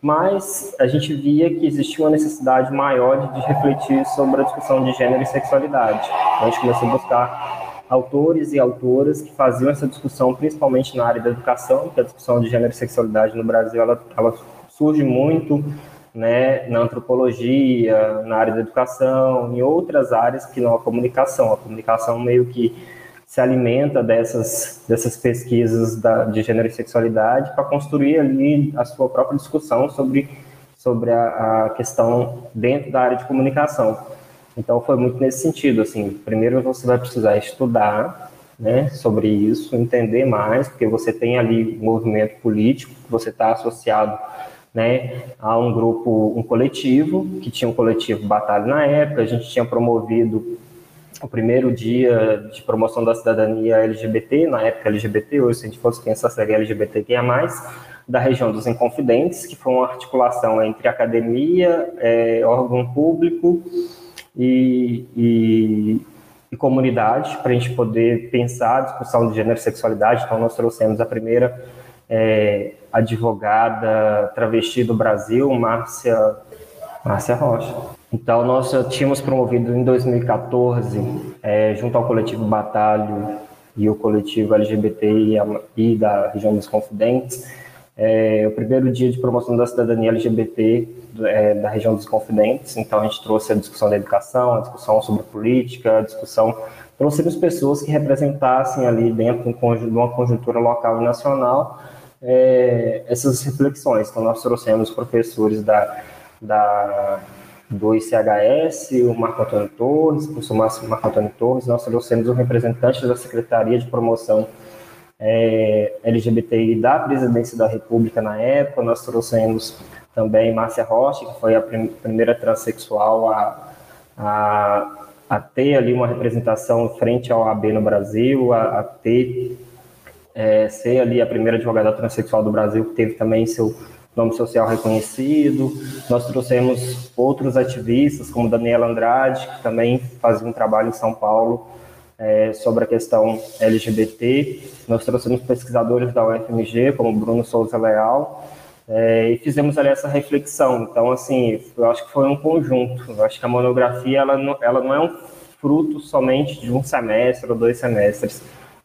mas a gente via que existia uma necessidade maior de, refletir sobre a discussão de gênero e sexualidade. Então, a gente começou a buscar autores e autoras que faziam essa discussão, principalmente na área da educação, que a discussão de gênero e sexualidade no Brasil ela, ela surge muito né, na antropologia, na área da educação, em outras áreas que não a comunicação. A comunicação meio que se alimenta dessas, dessas pesquisas da, de gênero e sexualidade para construir ali a sua própria discussão sobre, sobre a, a, questão dentro da área de comunicação. Então foi muito nesse sentido, assim, primeiro você vai precisar estudar né, sobre isso, entender mais, porque você tem ali um movimento político, você está associado né, a um grupo, um coletivo, que tinha um coletivo Batalha na época, a gente tinha promovido o primeiro dia de promoção da cidadania LGBT, na época LGBT, hoje se a gente fosse pensar seria LGBTQIA+, da região dos Inconfidentes, que foi uma articulação entre academia, é, órgão público e, e, e comunidade, para a gente poder pensar a discussão de gênero e sexualidade. Então, nós trouxemos a primeira é, advogada travesti do Brasil, Márcia, Márcia Rocha. Então, nós já tínhamos promovido em 2014, é, junto ao coletivo Batalho e o coletivo LGBTI da região dos Confidentes, é, o primeiro dia de promoção da cidadania LGBT é, da região dos Confidentes. Então, a gente trouxe a discussão da educação, a discussão sobre política, a discussão. Trouxemos pessoas que representassem ali dentro de uma conjuntura local e nacional é, essas reflexões. Então, nós trouxemos professores da, da do ICHS, o Marco Antônio Torres, o professor Marco Antônio Torres, nós trouxemos o representante da Secretaria de Promoção é, LGBTI da Presidência da República na época, nós trouxemos também Márcia Rocha, que foi a prim primeira transexual a, a, a, ter ali uma representação frente ao AB no Brasil, a, a ter, é, ser ali a primeira advogada transexual do Brasil, que teve também seu nome social reconhecido. Nós trouxemos outros ativistas, como Daniela Andrade, que também fazia um trabalho em São Paulo é, sobre a questão LGBT. Nós trouxemos pesquisadores da UFMG, como Bruno Souza Leal, é, e fizemos ali essa reflexão. Então, assim, eu acho que foi um conjunto. Eu acho que a monografia ela não, ela não é um fruto somente de um semestre ou dois semestres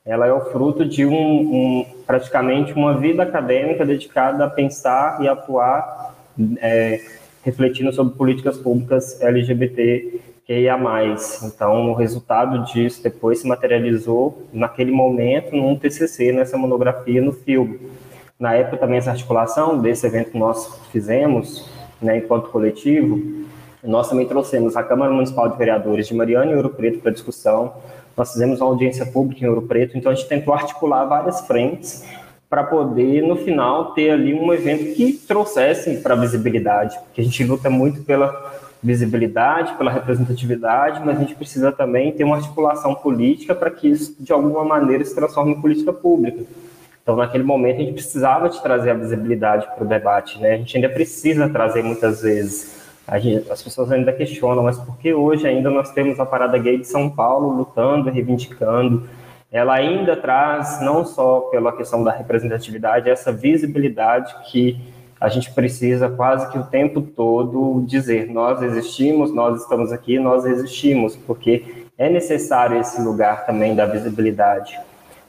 ela é o fruto de um, um, praticamente uma vida acadêmica dedicada a pensar e atuar é, refletindo sobre políticas públicas LGBT que ia mais. Então, o resultado disso depois se materializou naquele momento num TCC, nessa monografia no filme. na época também essa articulação desse evento que nós fizemos, né, enquanto coletivo, nós também trouxemos a Câmara Municipal de Vereadores de Mariana e Ouro Preto para discussão, nós fizemos uma audiência pública em Ouro Preto, então a gente tentou articular várias frentes para poder, no final, ter ali um evento que trouxesse para a visibilidade, porque a gente luta muito pela visibilidade, pela representatividade, mas a gente precisa também ter uma articulação política para que isso, de alguma maneira, se transforme em política pública. Então, naquele momento, a gente precisava de trazer a visibilidade para o debate, né? A gente ainda precisa trazer muitas vezes. Gente, as pessoas ainda questionam, mas por que hoje ainda nós temos a Parada Gay de São Paulo lutando, reivindicando, ela ainda traz, não só pela questão da representatividade, essa visibilidade que a gente precisa quase que o tempo todo dizer: nós existimos, nós estamos aqui, nós existimos, porque é necessário esse lugar também da visibilidade.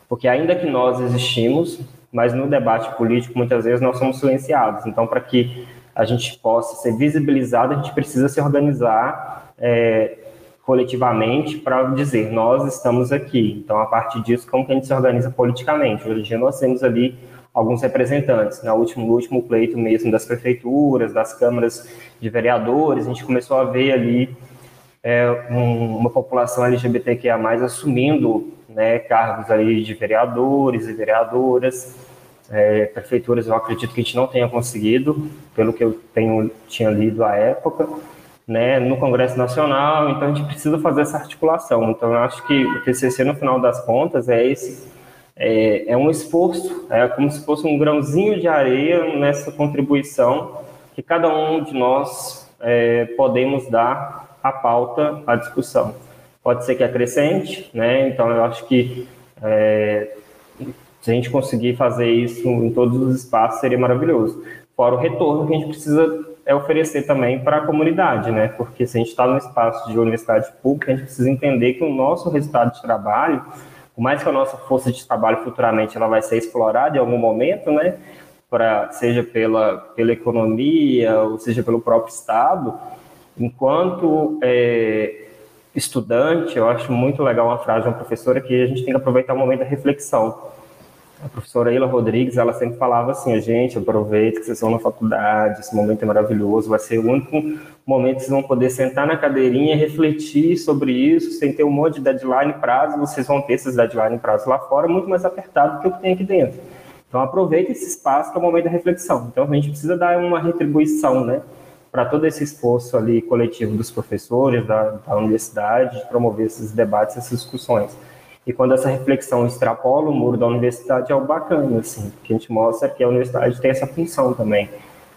Porque ainda que nós existimos, mas no debate político muitas vezes nós somos silenciados. Então, para que a gente possa ser visibilizado, a gente precisa se organizar é, coletivamente para dizer, nós estamos aqui. Então, a partir disso, como que a gente se organiza politicamente? Hoje em dia nós temos ali alguns representantes. Na último, no último pleito mesmo das prefeituras, das câmaras de vereadores, a gente começou a ver ali é, um, uma população LGBTQIA+, assumindo né, cargos ali de vereadores e vereadoras, é, prefeituras eu acredito que a gente não tenha conseguido, pelo que eu tenho, tinha lido à época, né, no Congresso Nacional, então a gente precisa fazer essa articulação. Então eu acho que o TCC, no final das contas, é esse, é, é um esforço, é como se fosse um grãozinho de areia nessa contribuição que cada um de nós é, podemos dar à pauta, à discussão. Pode ser que acrescente, né, então eu acho que é, se a gente conseguir fazer isso em todos os espaços, seria maravilhoso. Fora o retorno que a gente precisa é oferecer também para a comunidade, né? Porque se a gente está no espaço de universidade pública, a gente precisa entender que o nosso resultado de trabalho, por mais que a nossa força de trabalho futuramente ela vai ser explorada em algum momento, né? Pra, seja pela, pela economia, ou seja pelo próprio Estado, enquanto é, estudante, eu acho muito legal uma frase de uma professora que a gente tem que aproveitar o momento da reflexão a professora Ila Rodrigues, ela sempre falava assim, gente, aproveita que vocês estão na faculdade, esse momento é maravilhoso, vai ser o único momento que vocês vão poder sentar na cadeirinha refletir sobre isso, sem ter um monte de deadline prazo, vocês vão ter esses deadline prazo lá fora, muito mais apertado do que o que tem aqui dentro. Então aproveita esse espaço que é o momento da reflexão. Então a gente precisa dar uma retribuição, né, para todo esse esforço ali coletivo dos professores, da, da universidade, de promover esses debates, essas discussões. E quando essa reflexão extrapola o muro da universidade, é o bacana, assim, que a gente mostra que a universidade tem essa função também,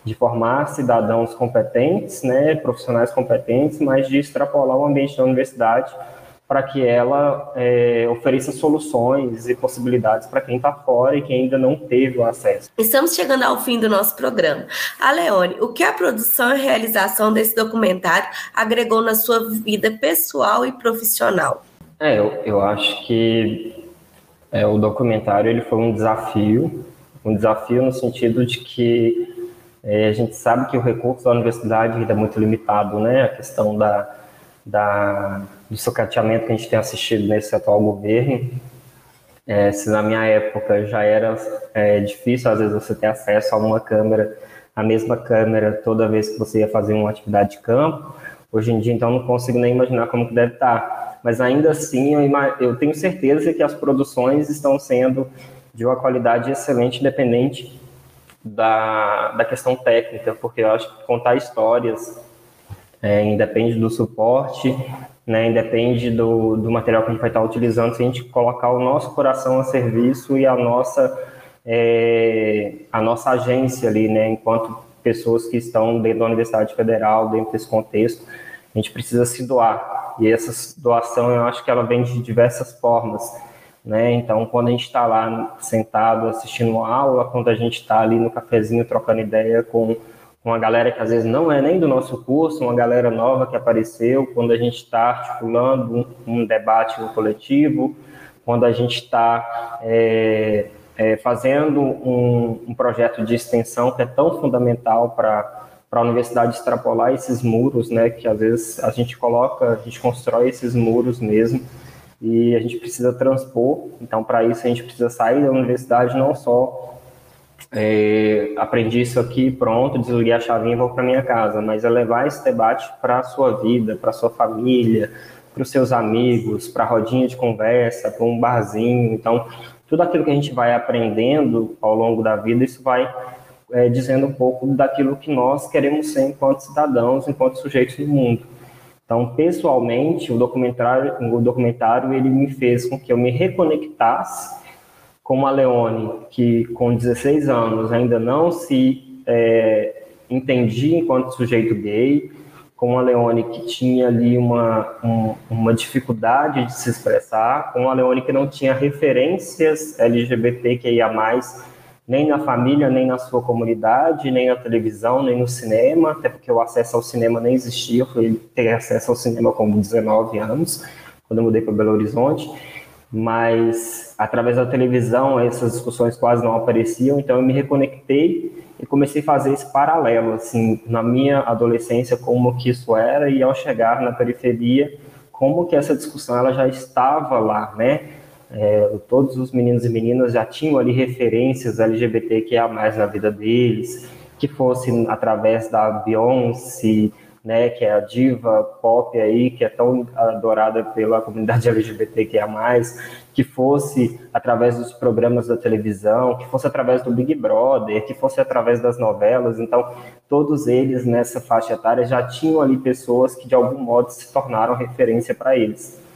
de formar cidadãos competentes, né, profissionais competentes, mas de extrapolar o ambiente da universidade para que ela é, ofereça soluções e possibilidades para quem está fora e quem ainda não teve o acesso. Estamos chegando ao fim do nosso programa. A Leone, o que a produção e realização desse documentário agregou na sua vida pessoal e profissional? É, eu, eu acho que é, o documentário ele foi um desafio, um desafio no sentido de que é, a gente sabe que o recurso da universidade ainda é muito limitado, né? A questão da, da, do socateamento que a gente tem assistido nesse atual governo. É, se na minha época já era é, difícil, às vezes, você ter acesso a uma câmera, a mesma câmera, toda vez que você ia fazer uma atividade de campo, hoje em dia, então, não consigo nem imaginar como que deve estar mas ainda assim eu, eu tenho certeza que as produções estão sendo de uma qualidade excelente, independente da, da questão técnica, porque eu acho que contar histórias é, independe do suporte, né, independe do, do material que a gente vai estar utilizando, se a gente colocar o nosso coração a serviço e a nossa, é, a nossa agência ali, né, enquanto pessoas que estão dentro da Universidade Federal, dentro desse contexto, a gente precisa se doar, e essa doação eu acho que ela vem de diversas formas. Né? Então, quando a gente está lá sentado assistindo uma aula, quando a gente está ali no cafezinho trocando ideia com uma galera que às vezes não é nem do nosso curso, uma galera nova que apareceu, quando a gente está articulando um, um, debate no coletivo, quando a gente está é, é, fazendo um, um projeto de extensão que é tão fundamental para para a universidade extrapolar esses muros, né, que às vezes a gente coloca, a gente constrói esses muros mesmo e a gente precisa transpor. Então, para isso a gente precisa sair da universidade não só é, aprendi isso aqui, pronto, desliguei a chavinha e vou para minha casa. Mas é levar esse debate para a sua vida, para a sua família, para os seus amigos, para a rodinha de conversa, para um barzinho. Então, tudo aquilo que a gente vai aprendendo ao longo da vida, isso vai é, dizendo um pouco daquilo que nós queremos ser enquanto cidadãos, enquanto sujeitos do mundo. Então, pessoalmente, o documentário, o documentário ele me fez com que eu me reconectasse com a Leone, que com 16 anos ainda não se é, entendia enquanto sujeito gay, com a Leone que tinha ali uma, um, uma dificuldade de se expressar, com a Leone que não tinha referências LGBTQIA+, nem na família, nem na sua comunidade, nem na televisão, nem no cinema, até porque o acesso ao cinema nem existia, eu fui ter acesso ao cinema com 19 anos, quando eu mudei para Belo Horizonte, mas através da televisão essas discussões quase não apareciam, então eu me reconectei e comecei a fazer esse paralelo, assim, na minha adolescência, como que isso era, e ao chegar na periferia, como que essa discussão ela já estava lá, né? É, todos os meninos e meninas já tinham ali referências LGBTQIA+, na vida deles, que fosse através da Beyoncé, né, que é a diva pop aí, que é tão adorada pela comunidade LGBTQIA+, que fosse através dos programas da televisão, que fosse através do Big Brother, que fosse através das novelas. Então, todos eles nessa faixa etária já tinham ali pessoas que de algum modo se tornaram referência para eles.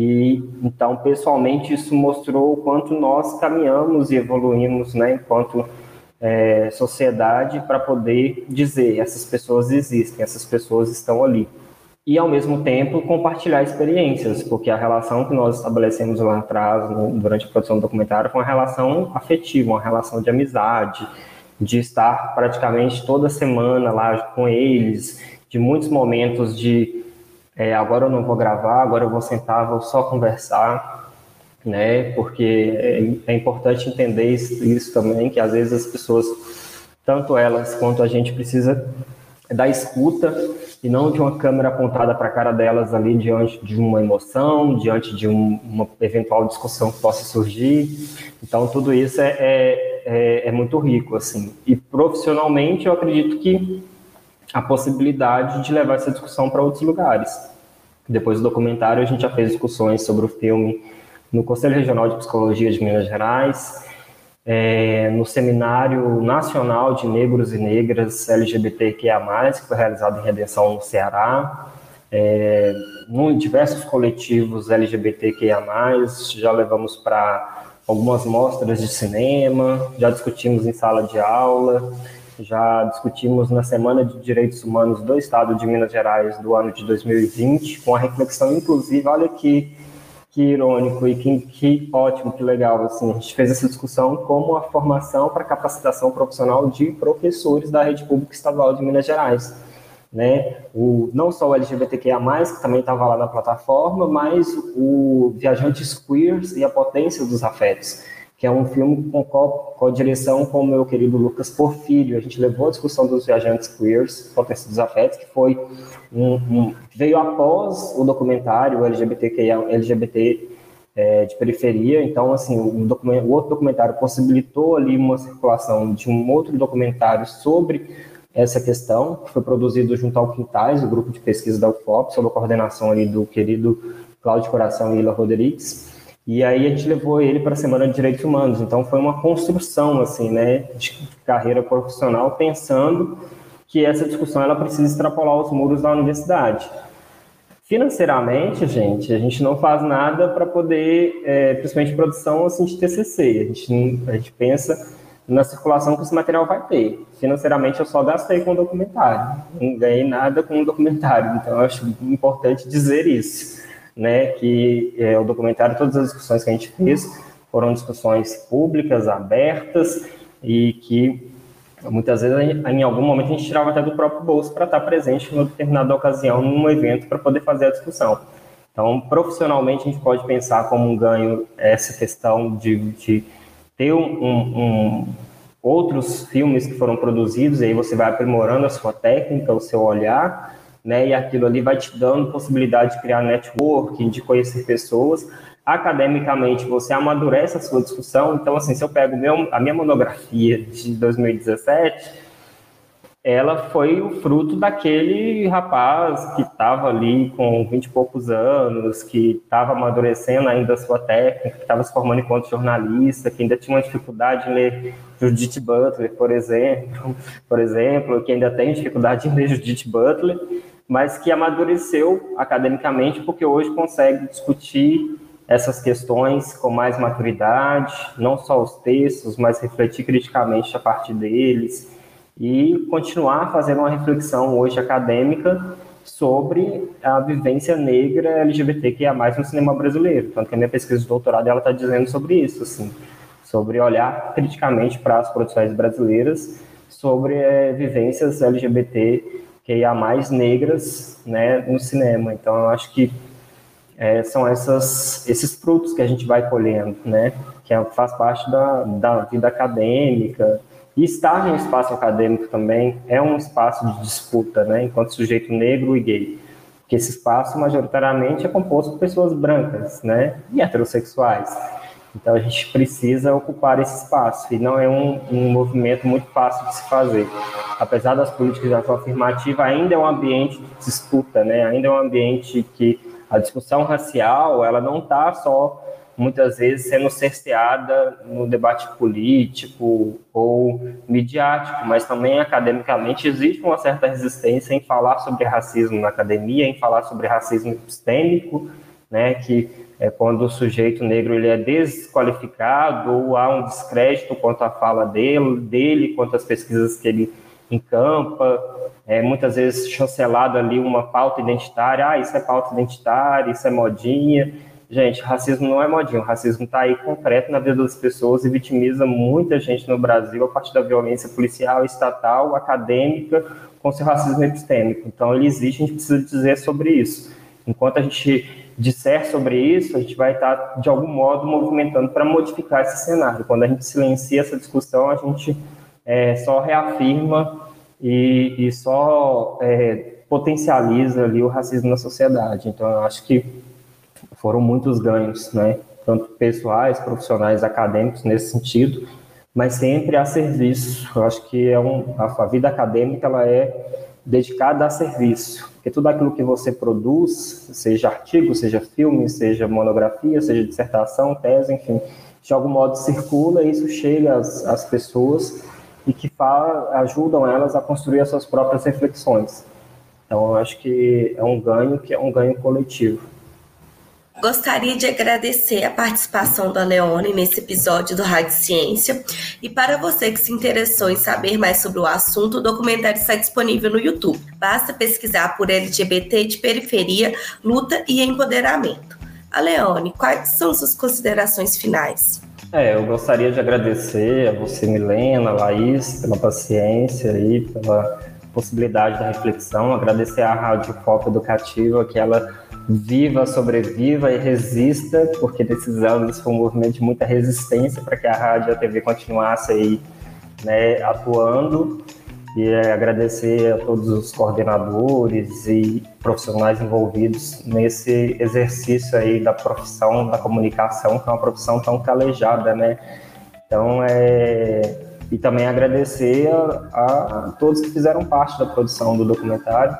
E então, pessoalmente, isso mostrou o quanto nós caminhamos e evoluímos, né, enquanto é, sociedade para poder dizer essas pessoas existem, essas pessoas estão ali. E, ao mesmo tempo, compartilhar experiências, porque a relação que nós estabelecemos lá atrás, no, durante a produção do documentário, foi uma relação afetiva, uma relação de amizade, de estar praticamente toda semana lá com eles, de muitos momentos de é, agora eu não vou gravar, agora eu vou sentar, vou só conversar né? Porque é, é importante entender isso, isso, também, que às vezes as pessoas, tanto elas quanto a gente, precisa da escuta e não de uma câmera apontada para a cara delas ali diante de uma emoção, diante de um, uma eventual discussão que possa surgir. Então, tudo isso é, é, é, é muito rico, assim. E profissionalmente, eu acredito que a possibilidade de levar essa discussão para outros lugares. Depois do documentário, a gente já fez discussões sobre o filme no Conselho Regional de Psicologia de Minas Gerais, é, no Seminário Nacional de Negros e Negras LGBTQIA+, que foi realizado em Redenção, no Ceará, é, em diversos coletivos LGBTQIA+, já levamos para algumas mostras de cinema, já discutimos em sala de aula, já discutimos na Semana de Direitos Humanos do Estado de Minas Gerais do ano de 2020, com a reflexão, inclusive, olha que que irônico e que, que ótimo, que legal. Assim, a gente fez essa discussão como a formação para capacitação profissional de professores da rede pública estadual de Minas Gerais. Né? O, não só o LGBTQIA+, que também estava lá na plataforma, mas o Viajantes Queers e a Potência dos Afetos, que é um filme com, com a direção com o meu querido Lucas Porfírio. A gente levou a discussão dos viajantes queers, Potência dos Afetos, que foi um, um, veio após o documentário LGBTQIA, LGBT é, de periferia. Então, assim, o, o outro documentário possibilitou ali uma circulação de um outro documentário sobre essa questão, que foi produzido junto ao Quintais, o grupo de pesquisa da UFOP, sob a coordenação ali do querido Cláudio Coração e Ila Rodrigues. E aí a gente levou ele para a Semana de Direitos Humanos. Então foi uma construção assim, né, de carreira profissional, pensando que essa discussão ela precisa extrapolar os muros da universidade. Financeiramente, gente, a gente não faz nada para poder, é, principalmente produção assim, de TCC. A gente, a gente pensa na circulação que esse material vai ter. Financeiramente, eu só gastei com o documentário. Não ganhei nada com o documentário. Então, eu acho importante dizer isso né, que é, o documentário, todas as discussões que a gente fez foram discussões públicas, abertas e que muitas vezes em algum momento a gente tirava até do próprio bolso para estar presente em determinada ocasião num evento para poder fazer a discussão. Então, profissionalmente a gente pode pensar como um ganho essa questão de, de ter um, um, outros filmes que foram produzidos e aí você vai aprimorando a sua técnica, o seu olhar né? E aquilo ali vai te dando possibilidade de criar networking, de conhecer pessoas. Academicamente, você amadurece a sua discussão. Então, assim, se eu pego meu, a minha monografia de 2017 ela foi o fruto daquele rapaz que estava ali com 20 e poucos anos, que estava amadurecendo ainda a sua técnica, que estava se formando enquanto jornalista, que ainda tinha uma dificuldade em ler Judith Butler, por exemplo, por exemplo, que ainda tem dificuldade em ler Judith Butler, mas que amadureceu academicamente porque hoje consegue discutir essas questões com mais maturidade, não só os textos, mas refletir criticamente a partir deles e continuar fazendo uma reflexão hoje acadêmica sobre a vivência negra LGBT que é no cinema brasileiro. Tanto que a minha pesquisa de doutorado ela está dizendo sobre isso, assim, sobre olhar criticamente para as produções brasileiras sobre é, vivências LGBT que há mais negras, né, no cinema. Então, eu acho que é, são essas, esses frutos que a gente vai colhendo, né, que é, faz parte da, da vida acadêmica, e estar em um espaço acadêmico também é um espaço de disputa, né, enquanto sujeito negro e gay. Porque esse espaço, majoritariamente, é composto por pessoas brancas, né, e heterossexuais. Então, a gente precisa ocupar esse espaço, e não é um, um movimento muito fácil de se fazer. Apesar das políticas de ação afirmativa, ainda é um ambiente de disputa, né, ainda é um ambiente que a discussão racial, ela não está só muitas vezes sendo cerceada no debate político ou midiático, mas também academicamente existe uma certa resistência em falar sobre racismo na academia, em falar sobre racismo epistêmico, né, que é quando o sujeito negro ele é desqualificado ou há um descrédito quanto à fala dele, dele quanto às pesquisas que ele encampa, é, muitas vezes chancelado ali uma pauta identitária, ah, isso é pauta identitária, isso é modinha, Gente, racismo não é modinho, racismo está aí concreto na vida das pessoas e vitimiza muita gente no Brasil a partir da violência policial, estatal, acadêmica, com seu racismo epistêmico. Então, ele existe, a gente precisa dizer sobre isso. Enquanto a gente disser sobre isso, a gente vai estar, tá, de algum modo, movimentando para modificar esse cenário. Quando a gente silencia essa discussão, a gente é, só reafirma e, e só é, potencializa ali o racismo na sociedade. Então, eu acho que foram muitos ganhos, né? Tanto pessoais, profissionais, acadêmicos nesse sentido, mas sempre a serviço. Eu acho que é um, a, vida acadêmica ela é dedicada a serviço, porque tudo aquilo que você produz, seja artigo, seja filme, seja monografia, seja dissertação, tese, enfim, de algum modo circula e isso chega às, às pessoas e que fala, ajudam elas a construir as suas próprias reflexões. Então, eu acho que é um ganho que é um ganho coletivo. Gostaria de agradecer a participação da Leone nesse episódio do Rádio Ciência. E para você que se interessou em saber mais sobre o assunto, o documentário está disponível no YouTube. Basta pesquisar por LGBT de periferia, luta e empoderamento. A Leone, quais são suas considerações finais? É, eu gostaria de agradecer a você, Milena, Laís, pela paciência e pela possibilidade da reflexão, agradecer à Rádio Foco Educativa, que ela viva, sobreviva e resista, porque nesses anos foi um movimento de muita resistência para que a rádio e a TV continuasse aí, né, atuando. E é agradecer a todos os coordenadores e profissionais envolvidos nesse exercício aí da profissão da comunicação, que é uma profissão tão calejada, né? Então, é... E também agradecer a, a todos que fizeram parte da produção do documentário,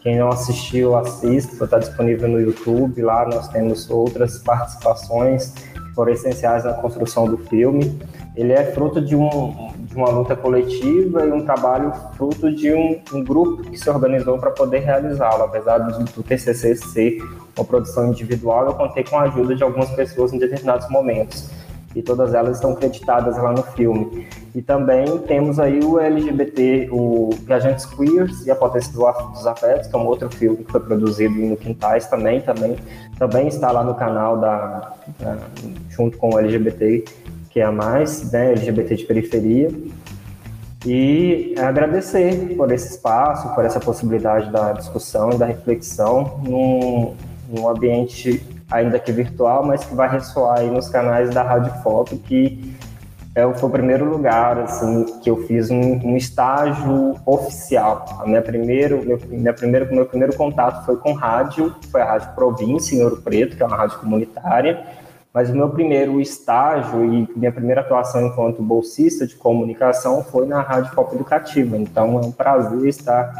quem não assistiu, assista, está disponível no YouTube. Lá nós temos outras participações que foram essenciais na construção do filme. Ele é fruto de, um, de uma luta coletiva e um trabalho fruto de um, um grupo que se organizou para poder realizá-lo. Apesar do, do TCC ser uma produção individual, eu contei com a ajuda de algumas pessoas em determinados momentos e todas elas estão creditadas lá no filme. E também temos aí o LGBT, o Viajantes Queers e a Potência dos Afetos, que é um outro filme que foi produzido no Quintais também, também, também está lá no canal da, da junto com o LGBT, que é a mais, né, LGBT de periferia. E agradecer por esse espaço, por essa possibilidade da discussão e da reflexão num, num ambiente ainda que virtual, mas que vai ressoar aí nos canais da Rádio Foto, que é, foi o primeiro lugar assim que eu fiz um, um estágio oficial. A minha primeiro, meu, minha primeiro, meu primeiro contato foi com rádio, foi a Rádio Província em Ouro Preto, que é uma rádio comunitária. Mas o meu primeiro estágio e minha primeira atuação enquanto bolsista de comunicação foi na Rádio Pop Educativa. Então é um prazer estar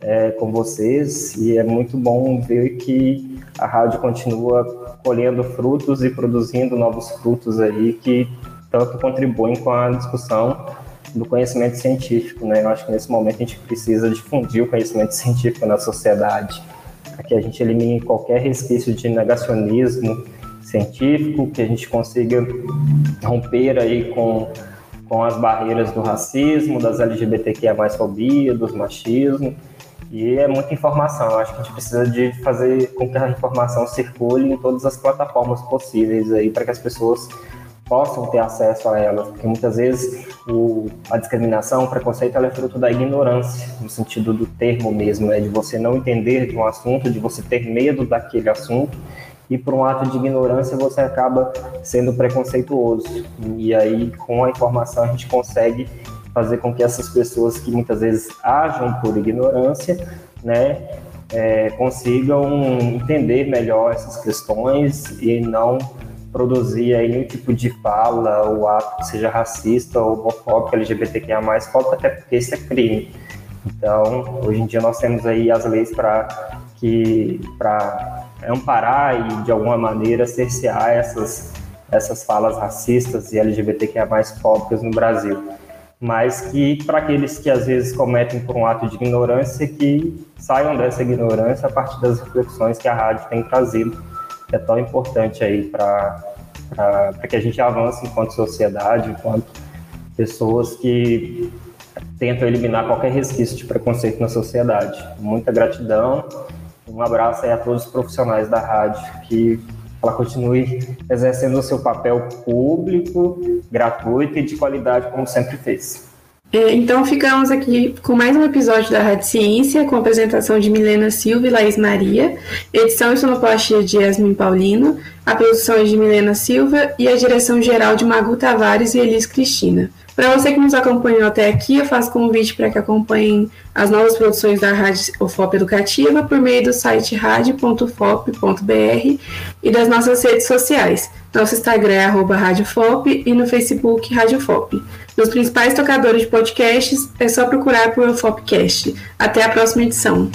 é, com vocês e é muito bom ver que a rádio continua colhendo frutos e produzindo novos frutos aí que tanto contribuem com a discussão do conhecimento científico, né? Eu acho que nesse momento a gente precisa difundir o conhecimento científico na sociedade, para que a gente elimine qualquer resquício de negacionismo científico, que a gente consiga romper aí com, com as barreiras do racismo, das LGBTQIA+, fobia, dos machismo, e é muita informação. Eu acho que a gente precisa de fazer com que a informação circule em todas as plataformas possíveis aí para que as pessoas possam ter acesso a elas, porque muitas vezes o, a discriminação, o preconceito, ela é fruto da ignorância, no sentido do termo mesmo, né, de você não entender de um assunto, de você ter medo daquele assunto, e por um ato de ignorância você acaba sendo preconceituoso. E aí, com a informação, a gente consegue fazer com que essas pessoas que muitas vezes agem por ignorância, né, é, consigam entender melhor essas questões e não produzir aí nenhum tipo de fala ou ato que seja racista ou homofóbico, LGBTQIA+, falta até porque isso é crime. Então, hoje em dia nós temos aí as leis para que para amparar e de alguma maneira cercear essas essas falas racistas e LGBTQIA+ fóbicas no Brasil. Mas que para aqueles que às vezes cometem por um ato de ignorância que saiam dessa ignorância a partir das reflexões que a rádio tem trazido é tão importante aí para que a gente avance enquanto sociedade, enquanto pessoas que tentam eliminar qualquer resquício de preconceito na sociedade. Muita gratidão, um abraço aí a todos os profissionais da rádio, que ela continue exercendo o seu papel público, gratuito e de qualidade, como sempre fez. É, então ficamos aqui com mais um episódio da Rádio Ciência, com a apresentação de Milena Silva e Laís Maria, edição e sonoplastia de Yasmin Paulino, a produção é de Milena Silva e a direção geral de Magu Tavares e Elis Cristina. Para você que nos acompanhou até aqui, eu faço convite para que acompanhem as novas produções da Rádio UFOP Educativa por meio do site radio.fop.br e das nossas redes sociais. Nosso Instagram é RádioFop e no Facebook RádioFop. Nos principais tocadores de podcasts é só procurar por UFOPcast. Até a próxima edição.